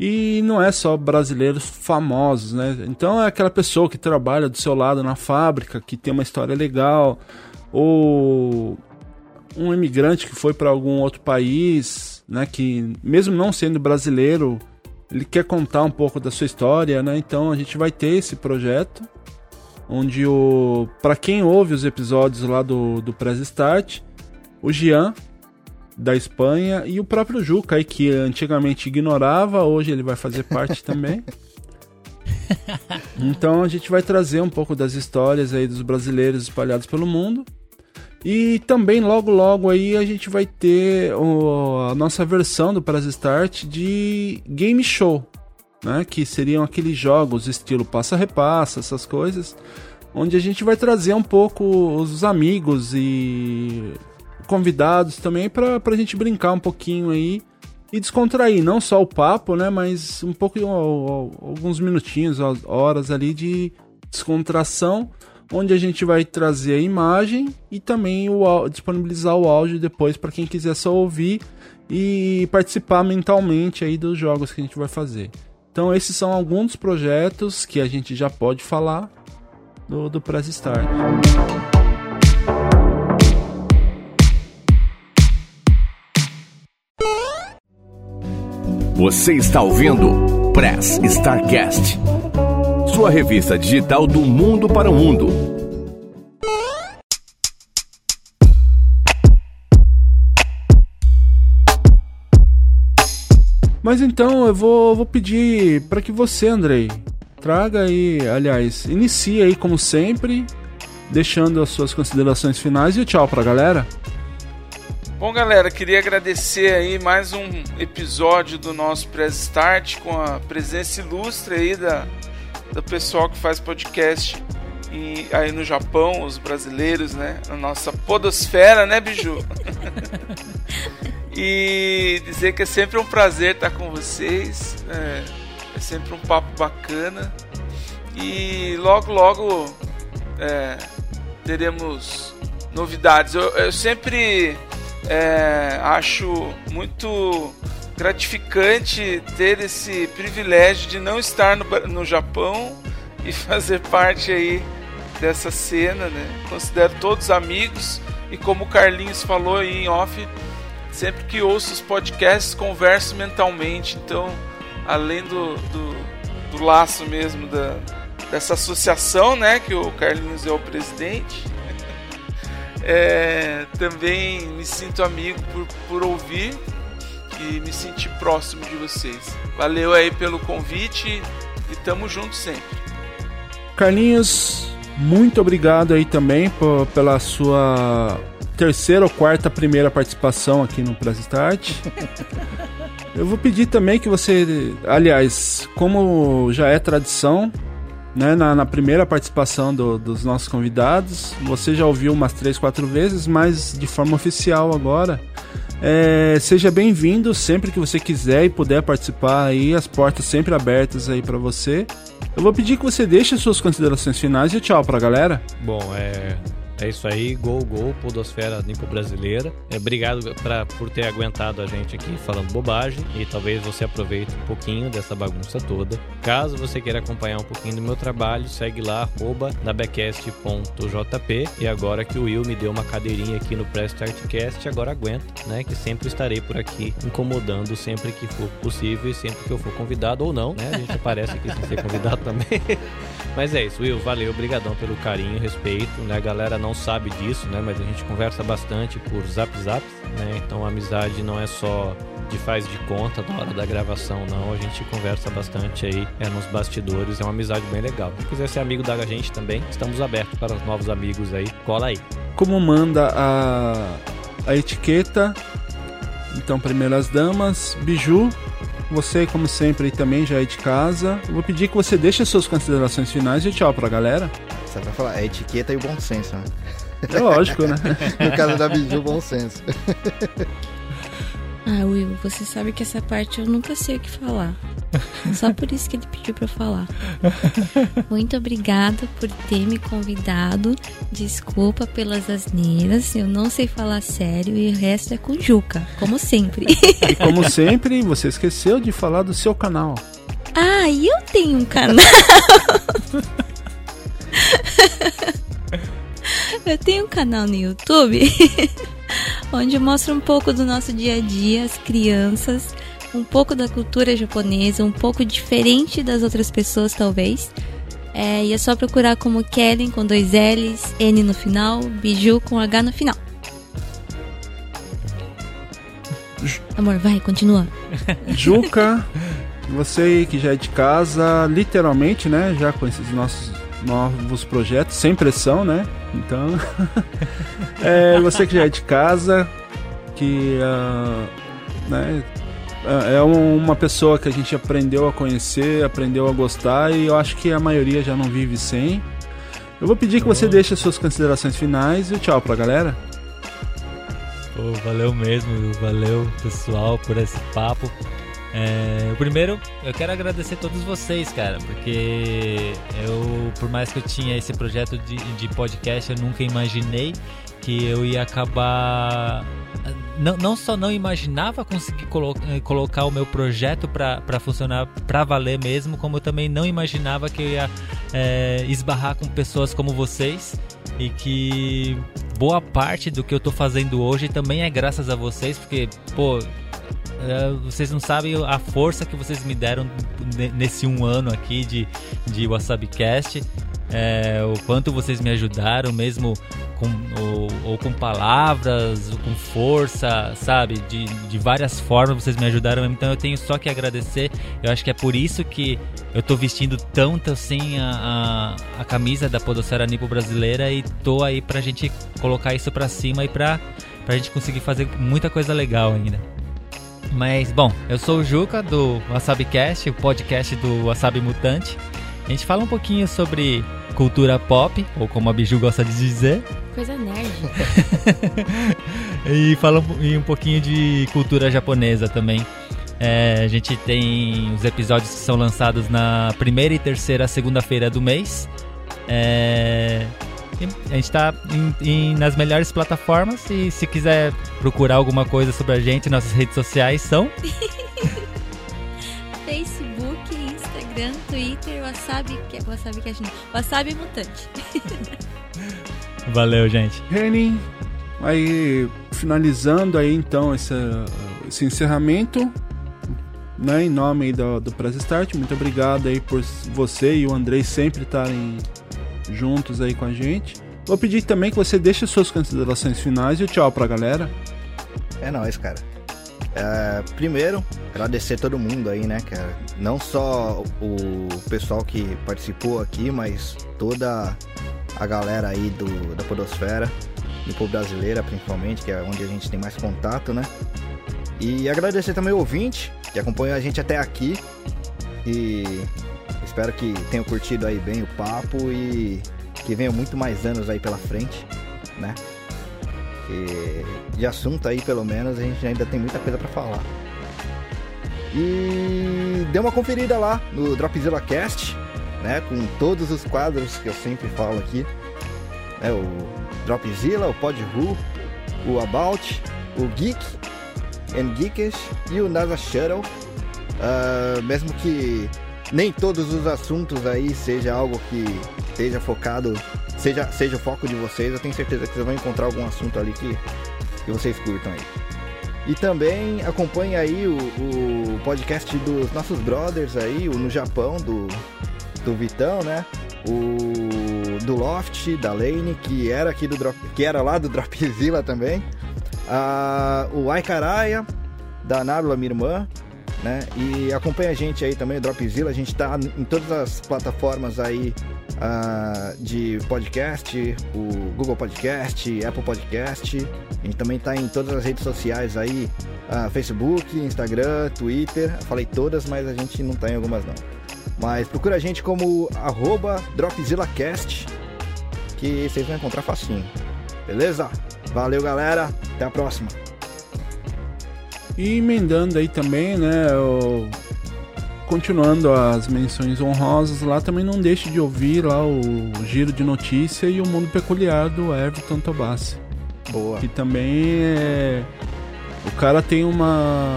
E não é só brasileiros famosos, né? Então é aquela pessoa que trabalha do seu lado na fábrica, que tem uma história legal, ou um imigrante que foi para algum outro país, né? Que mesmo não sendo brasileiro, ele quer contar um pouco da sua história, né? Então a gente vai ter esse projeto onde o para quem ouve os episódios lá do do Press Start, o Jean da Espanha e o próprio Juca aí que antigamente ignorava, hoje ele vai fazer parte também. Então a gente vai trazer um pouco das histórias aí dos brasileiros espalhados pelo mundo. E também logo logo aí a gente vai ter o- a nossa versão do Press Start de game show, né? Que seriam aqueles jogos estilo passa-repassa, essas coisas, onde a gente vai trazer um pouco os amigos e convidados também para a gente brincar um pouquinho aí e descontrair, não só o papo, né? Mas um pouco, alguns minutinhos, horas ali de descontração, onde a gente vai trazer a imagem e também o, disponibilizar o áudio depois para quem quiser só ouvir e participar mentalmente aí dos jogos que a gente vai fazer. Então esses são alguns dos projetos que a gente já pode falar do, do Press Start. Você está ouvindo Press Starcast, sua revista digital do mundo para o mundo. Mas então eu vou, vou pedir para que você, Andrei, traga aí, aliás, inicie aí como sempre, deixando as suas considerações finais e o tchau pra galera. Bom, galera, queria agradecer aí mais um episódio do nosso Press Start com a presença ilustre aí da, do pessoal que faz podcast e aí no Japão, os brasileiros, né? Na nossa podosfera, né, Biju? e dizer que é sempre um prazer estar com vocês. É, é sempre um papo bacana. E logo, logo é, teremos novidades. Eu, eu sempre é, acho muito gratificante ter esse privilégio de não estar no, no Japão e fazer parte aí dessa cena, né? Considero todos amigos e como o Carlinhos falou aí em off, sempre que ouço os podcasts converso mentalmente, então além do, do, do laço mesmo da, dessa associação, né, que o Carlinhos é o presidente, é, também me sinto amigo por, por ouvir e me sentir próximo de vocês. Valeu aí pelo convite e tamo junto sempre. Carlinhos, muito obrigado aí também por, pela sua terceira ou quarta primeira participação aqui no Press Start. Eu vou pedir também que você, aliás, como já é tradição, né, na, na primeira participação do, dos nossos convidados, você já ouviu umas três, quatro vezes, mas de forma oficial agora. É, seja bem-vindo sempre que você quiser e puder participar aí, as portas sempre abertas aí para você. Eu vou pedir que você deixe as suas considerações finais e tchau pra galera. Bom, é é isso aí, gol, gol, Podosfera Nipo Brasileira. É, obrigado pra, por ter aguentado a gente aqui falando bobagem e talvez você aproveite um pouquinho dessa bagunça toda. Caso você queira acompanhar um pouquinho do meu trabalho, segue lá, arroba nabecast.jp e agora que o Will me deu uma cadeirinha aqui no Press Startcast, agora aguenta, né? Que sempre estarei por aqui incomodando sempre que for possível e sempre que eu for convidado ou não, né? A gente aparece aqui sem ser convidado também. Mas é isso, Will, valeu, obrigadão pelo carinho, respeito, né? A galera não sabe disso, né? Mas a gente conversa bastante por zap zap, né? Então a amizade não é só de faz de conta na hora da gravação, não. A gente conversa bastante aí é, nos bastidores, é uma amizade bem legal. Se quiser ser amigo da gente também, estamos abertos para os novos amigos aí. Cola aí. Como manda a, a etiqueta, então primeiro as damas, Biju, você, como sempre, também já é de casa. Eu vou pedir que você deixe as suas considerações finais e tchau pra galera. Você vai falar, é etiqueta e o bom senso, né? É lógico, né? no caso da Biju, bom senso. Ah, Will, você sabe que essa parte eu nunca sei o que falar. Só por isso que ele pediu pra eu falar. Muito obrigada por ter me convidado. Desculpa pelas asneiras. Eu não sei falar sério e o resto é com Juca, como sempre. E como sempre, você esqueceu de falar do seu canal. Ah, eu tenho um canal. eu tenho um canal no YouTube onde eu mostro um pouco do nosso dia a dia, as crianças, um pouco da cultura japonesa, um pouco diferente das outras pessoas, talvez. É, e é só procurar como Kellen com dois L's, N no final, Biju com H no final. Amor, vai, continua. Juca, você que já é de casa, literalmente, né? Já com esses nossos novos projetos, sem pressão, né? Então, é, você que já é de casa, que uh, né, é uma pessoa que a gente aprendeu a conhecer, aprendeu a gostar e eu acho que a maioria já não vive sem. Eu vou pedir que você deixe as suas considerações finais e tchau pra galera. Pô, valeu mesmo, valeu pessoal por esse papo. É, primeiro, eu quero agradecer a todos vocês, cara, porque eu, por mais que eu tinha esse projeto de, de podcast, eu nunca imaginei que eu ia acabar. Não, não só não imaginava conseguir colo eh, colocar o meu projeto para funcionar para valer mesmo, como eu também não imaginava que eu ia é, esbarrar com pessoas como vocês e que boa parte do que eu tô fazendo hoje também é graças a vocês, porque, pô, é, vocês não sabem a força que vocês me deram nesse um ano aqui de, de WasabiCast. É, o quanto vocês me ajudaram, mesmo com, ou, ou, com palavras, ou com força, sabe? De, de várias formas vocês me ajudaram. Então eu tenho só que agradecer. Eu acho que é por isso que eu tô vestindo tanto assim a, a, a camisa da Podocera Nipo brasileira e tô aí pra gente colocar isso pra cima e pra, pra gente conseguir fazer muita coisa legal ainda. Mas, bom, eu sou o Juca do WasabiCast, o podcast do Wasabi Mutante. A gente fala um pouquinho sobre cultura pop, ou como a Biju gosta de dizer. Coisa nerd. e fala um, e um pouquinho de cultura japonesa também. É, a gente tem os episódios que são lançados na primeira e terceira segunda-feira do mês. É, a gente está nas melhores plataformas e se quiser procurar alguma coisa sobre a gente, nossas redes sociais são Facebook, Instagram, Twitter, Wasabi, que é Wasabi que a gente, Wasabi Mutante. Valeu, gente. Renin, aí finalizando aí então esse, esse encerramento, né, em nome aí do, do Press Start, muito obrigado aí por você e o Andrei sempre estarem juntos aí com a gente. Vou pedir também que você deixe suas considerações finais e o tchau pra galera. É nóis, cara. É, primeiro, agradecer todo mundo aí, né, cara? Não só o pessoal que participou aqui, mas toda a galera aí do, da Podosfera, do povo brasileira principalmente, que é onde a gente tem mais contato, né? E agradecer também o ouvinte que acompanhou a gente até aqui. E espero que tenham curtido aí bem o papo e que venham muito mais anos aí pela frente, né? de assunto aí, pelo menos, a gente ainda tem muita coisa para falar. E dê uma conferida lá no Dropzilla Cast, né? Com todos os quadros que eu sempre falo aqui. Né, o Dropzilla, o Podru, o About, o Geek and Geekish e o NASA Shuttle. Uh, mesmo que nem todos os assuntos aí seja algo que esteja focado, seja, seja o foco de vocês, eu tenho certeza que vocês vão encontrar algum assunto ali que, que vocês curtam aí. E também acompanhe aí o, o podcast dos nossos brothers aí, o No Japão, do, do Vitão, né? O do Loft, da Lane, que era aqui do Drop, que era lá do Dropzilla também. Ah, o Aikaraia, da Nábila, minha irmã né? E acompanha a gente aí também, Dropzilla, a gente tá em todas as plataformas aí uh, de podcast, o Google Podcast, Apple Podcast, a gente também tá em todas as redes sociais aí, uh, Facebook, Instagram, Twitter, Eu falei todas, mas a gente não tá em algumas não. Mas procura a gente como DropzillaCast, que vocês vão encontrar facinho. Beleza? Valeu, galera. Até a próxima. E emendando aí também, né, o... continuando as menções honrosas lá, também não deixe de ouvir lá o Giro de Notícia e o Mundo Peculiar do Everton Tobassi. Boa. Que também é... O cara tem uma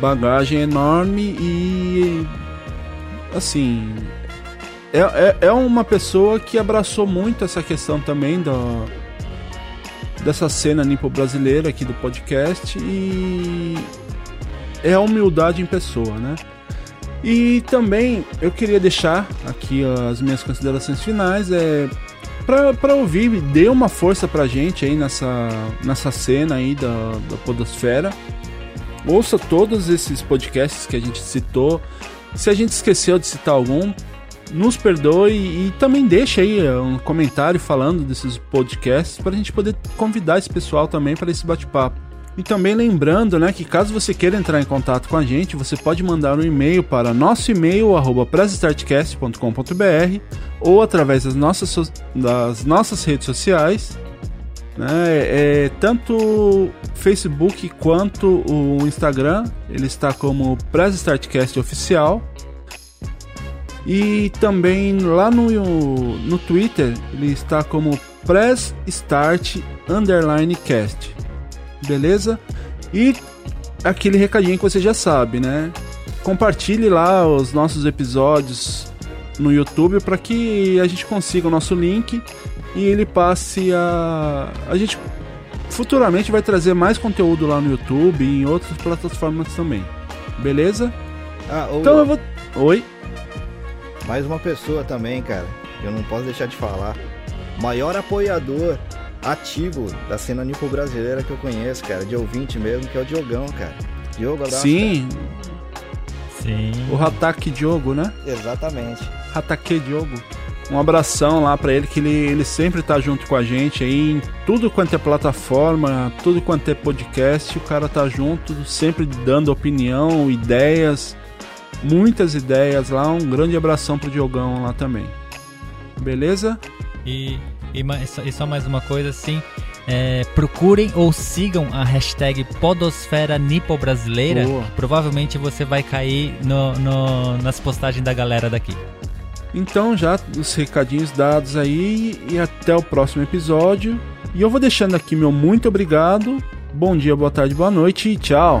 bagagem enorme e... Assim... É, é, é uma pessoa que abraçou muito essa questão também do dessa cena nipo brasileira aqui do podcast e é a humildade em pessoa, né? E também eu queria deixar aqui as minhas considerações finais é para ouvir, dê uma força pra gente aí nessa, nessa cena aí da, da podosfera. Ouça todos esses podcasts que a gente citou. Se a gente esqueceu de citar algum, nos perdoe e também deixe aí eh, um comentário falando desses podcasts para a gente poder convidar esse pessoal também para esse bate-papo. E também lembrando, né, que caso você queira entrar em contato com a gente, você pode mandar um e-mail para nosso e-mail arroba ou através das nossas, das nossas redes sociais, né, é, tanto Facebook quanto o Instagram, ele está como Press Startcast oficial. E também lá no, no Twitter ele está como Press Start Underline Cast. Beleza? E aquele recadinho que você já sabe, né? Compartilhe lá os nossos episódios no YouTube para que a gente consiga o nosso link e ele passe a. A gente futuramente vai trazer mais conteúdo lá no YouTube e em outras plataformas também. Beleza? Ah, então eu vou. Oi? Mais uma pessoa também, cara, que eu não posso deixar de falar. Maior apoiador ativo da cena nipo brasileira que eu conheço, cara, de ouvinte mesmo, que é o Diogão, cara. Diogo, abraço. Sim. Cara. Sim. O Hatake Diogo, né? Exatamente. Hatake Diogo. Um abração lá para ele, que ele, ele sempre tá junto com a gente aí em tudo quanto é plataforma, tudo quanto é podcast, o cara tá junto, sempre dando opinião, ideias muitas ideias lá. Um grande abração pro Diogão lá também. Beleza? E, e, e só mais uma coisa assim. é, procurem ou sigam a hashtag Podosfera Nipo Brasileira. Provavelmente você vai cair no- no- nas postagens da galera daqui. Então, já os recadinhos dados aí e até o próximo episódio. E eu vou deixando aqui meu muito obrigado. Bom dia, boa tarde, boa noite e tchau.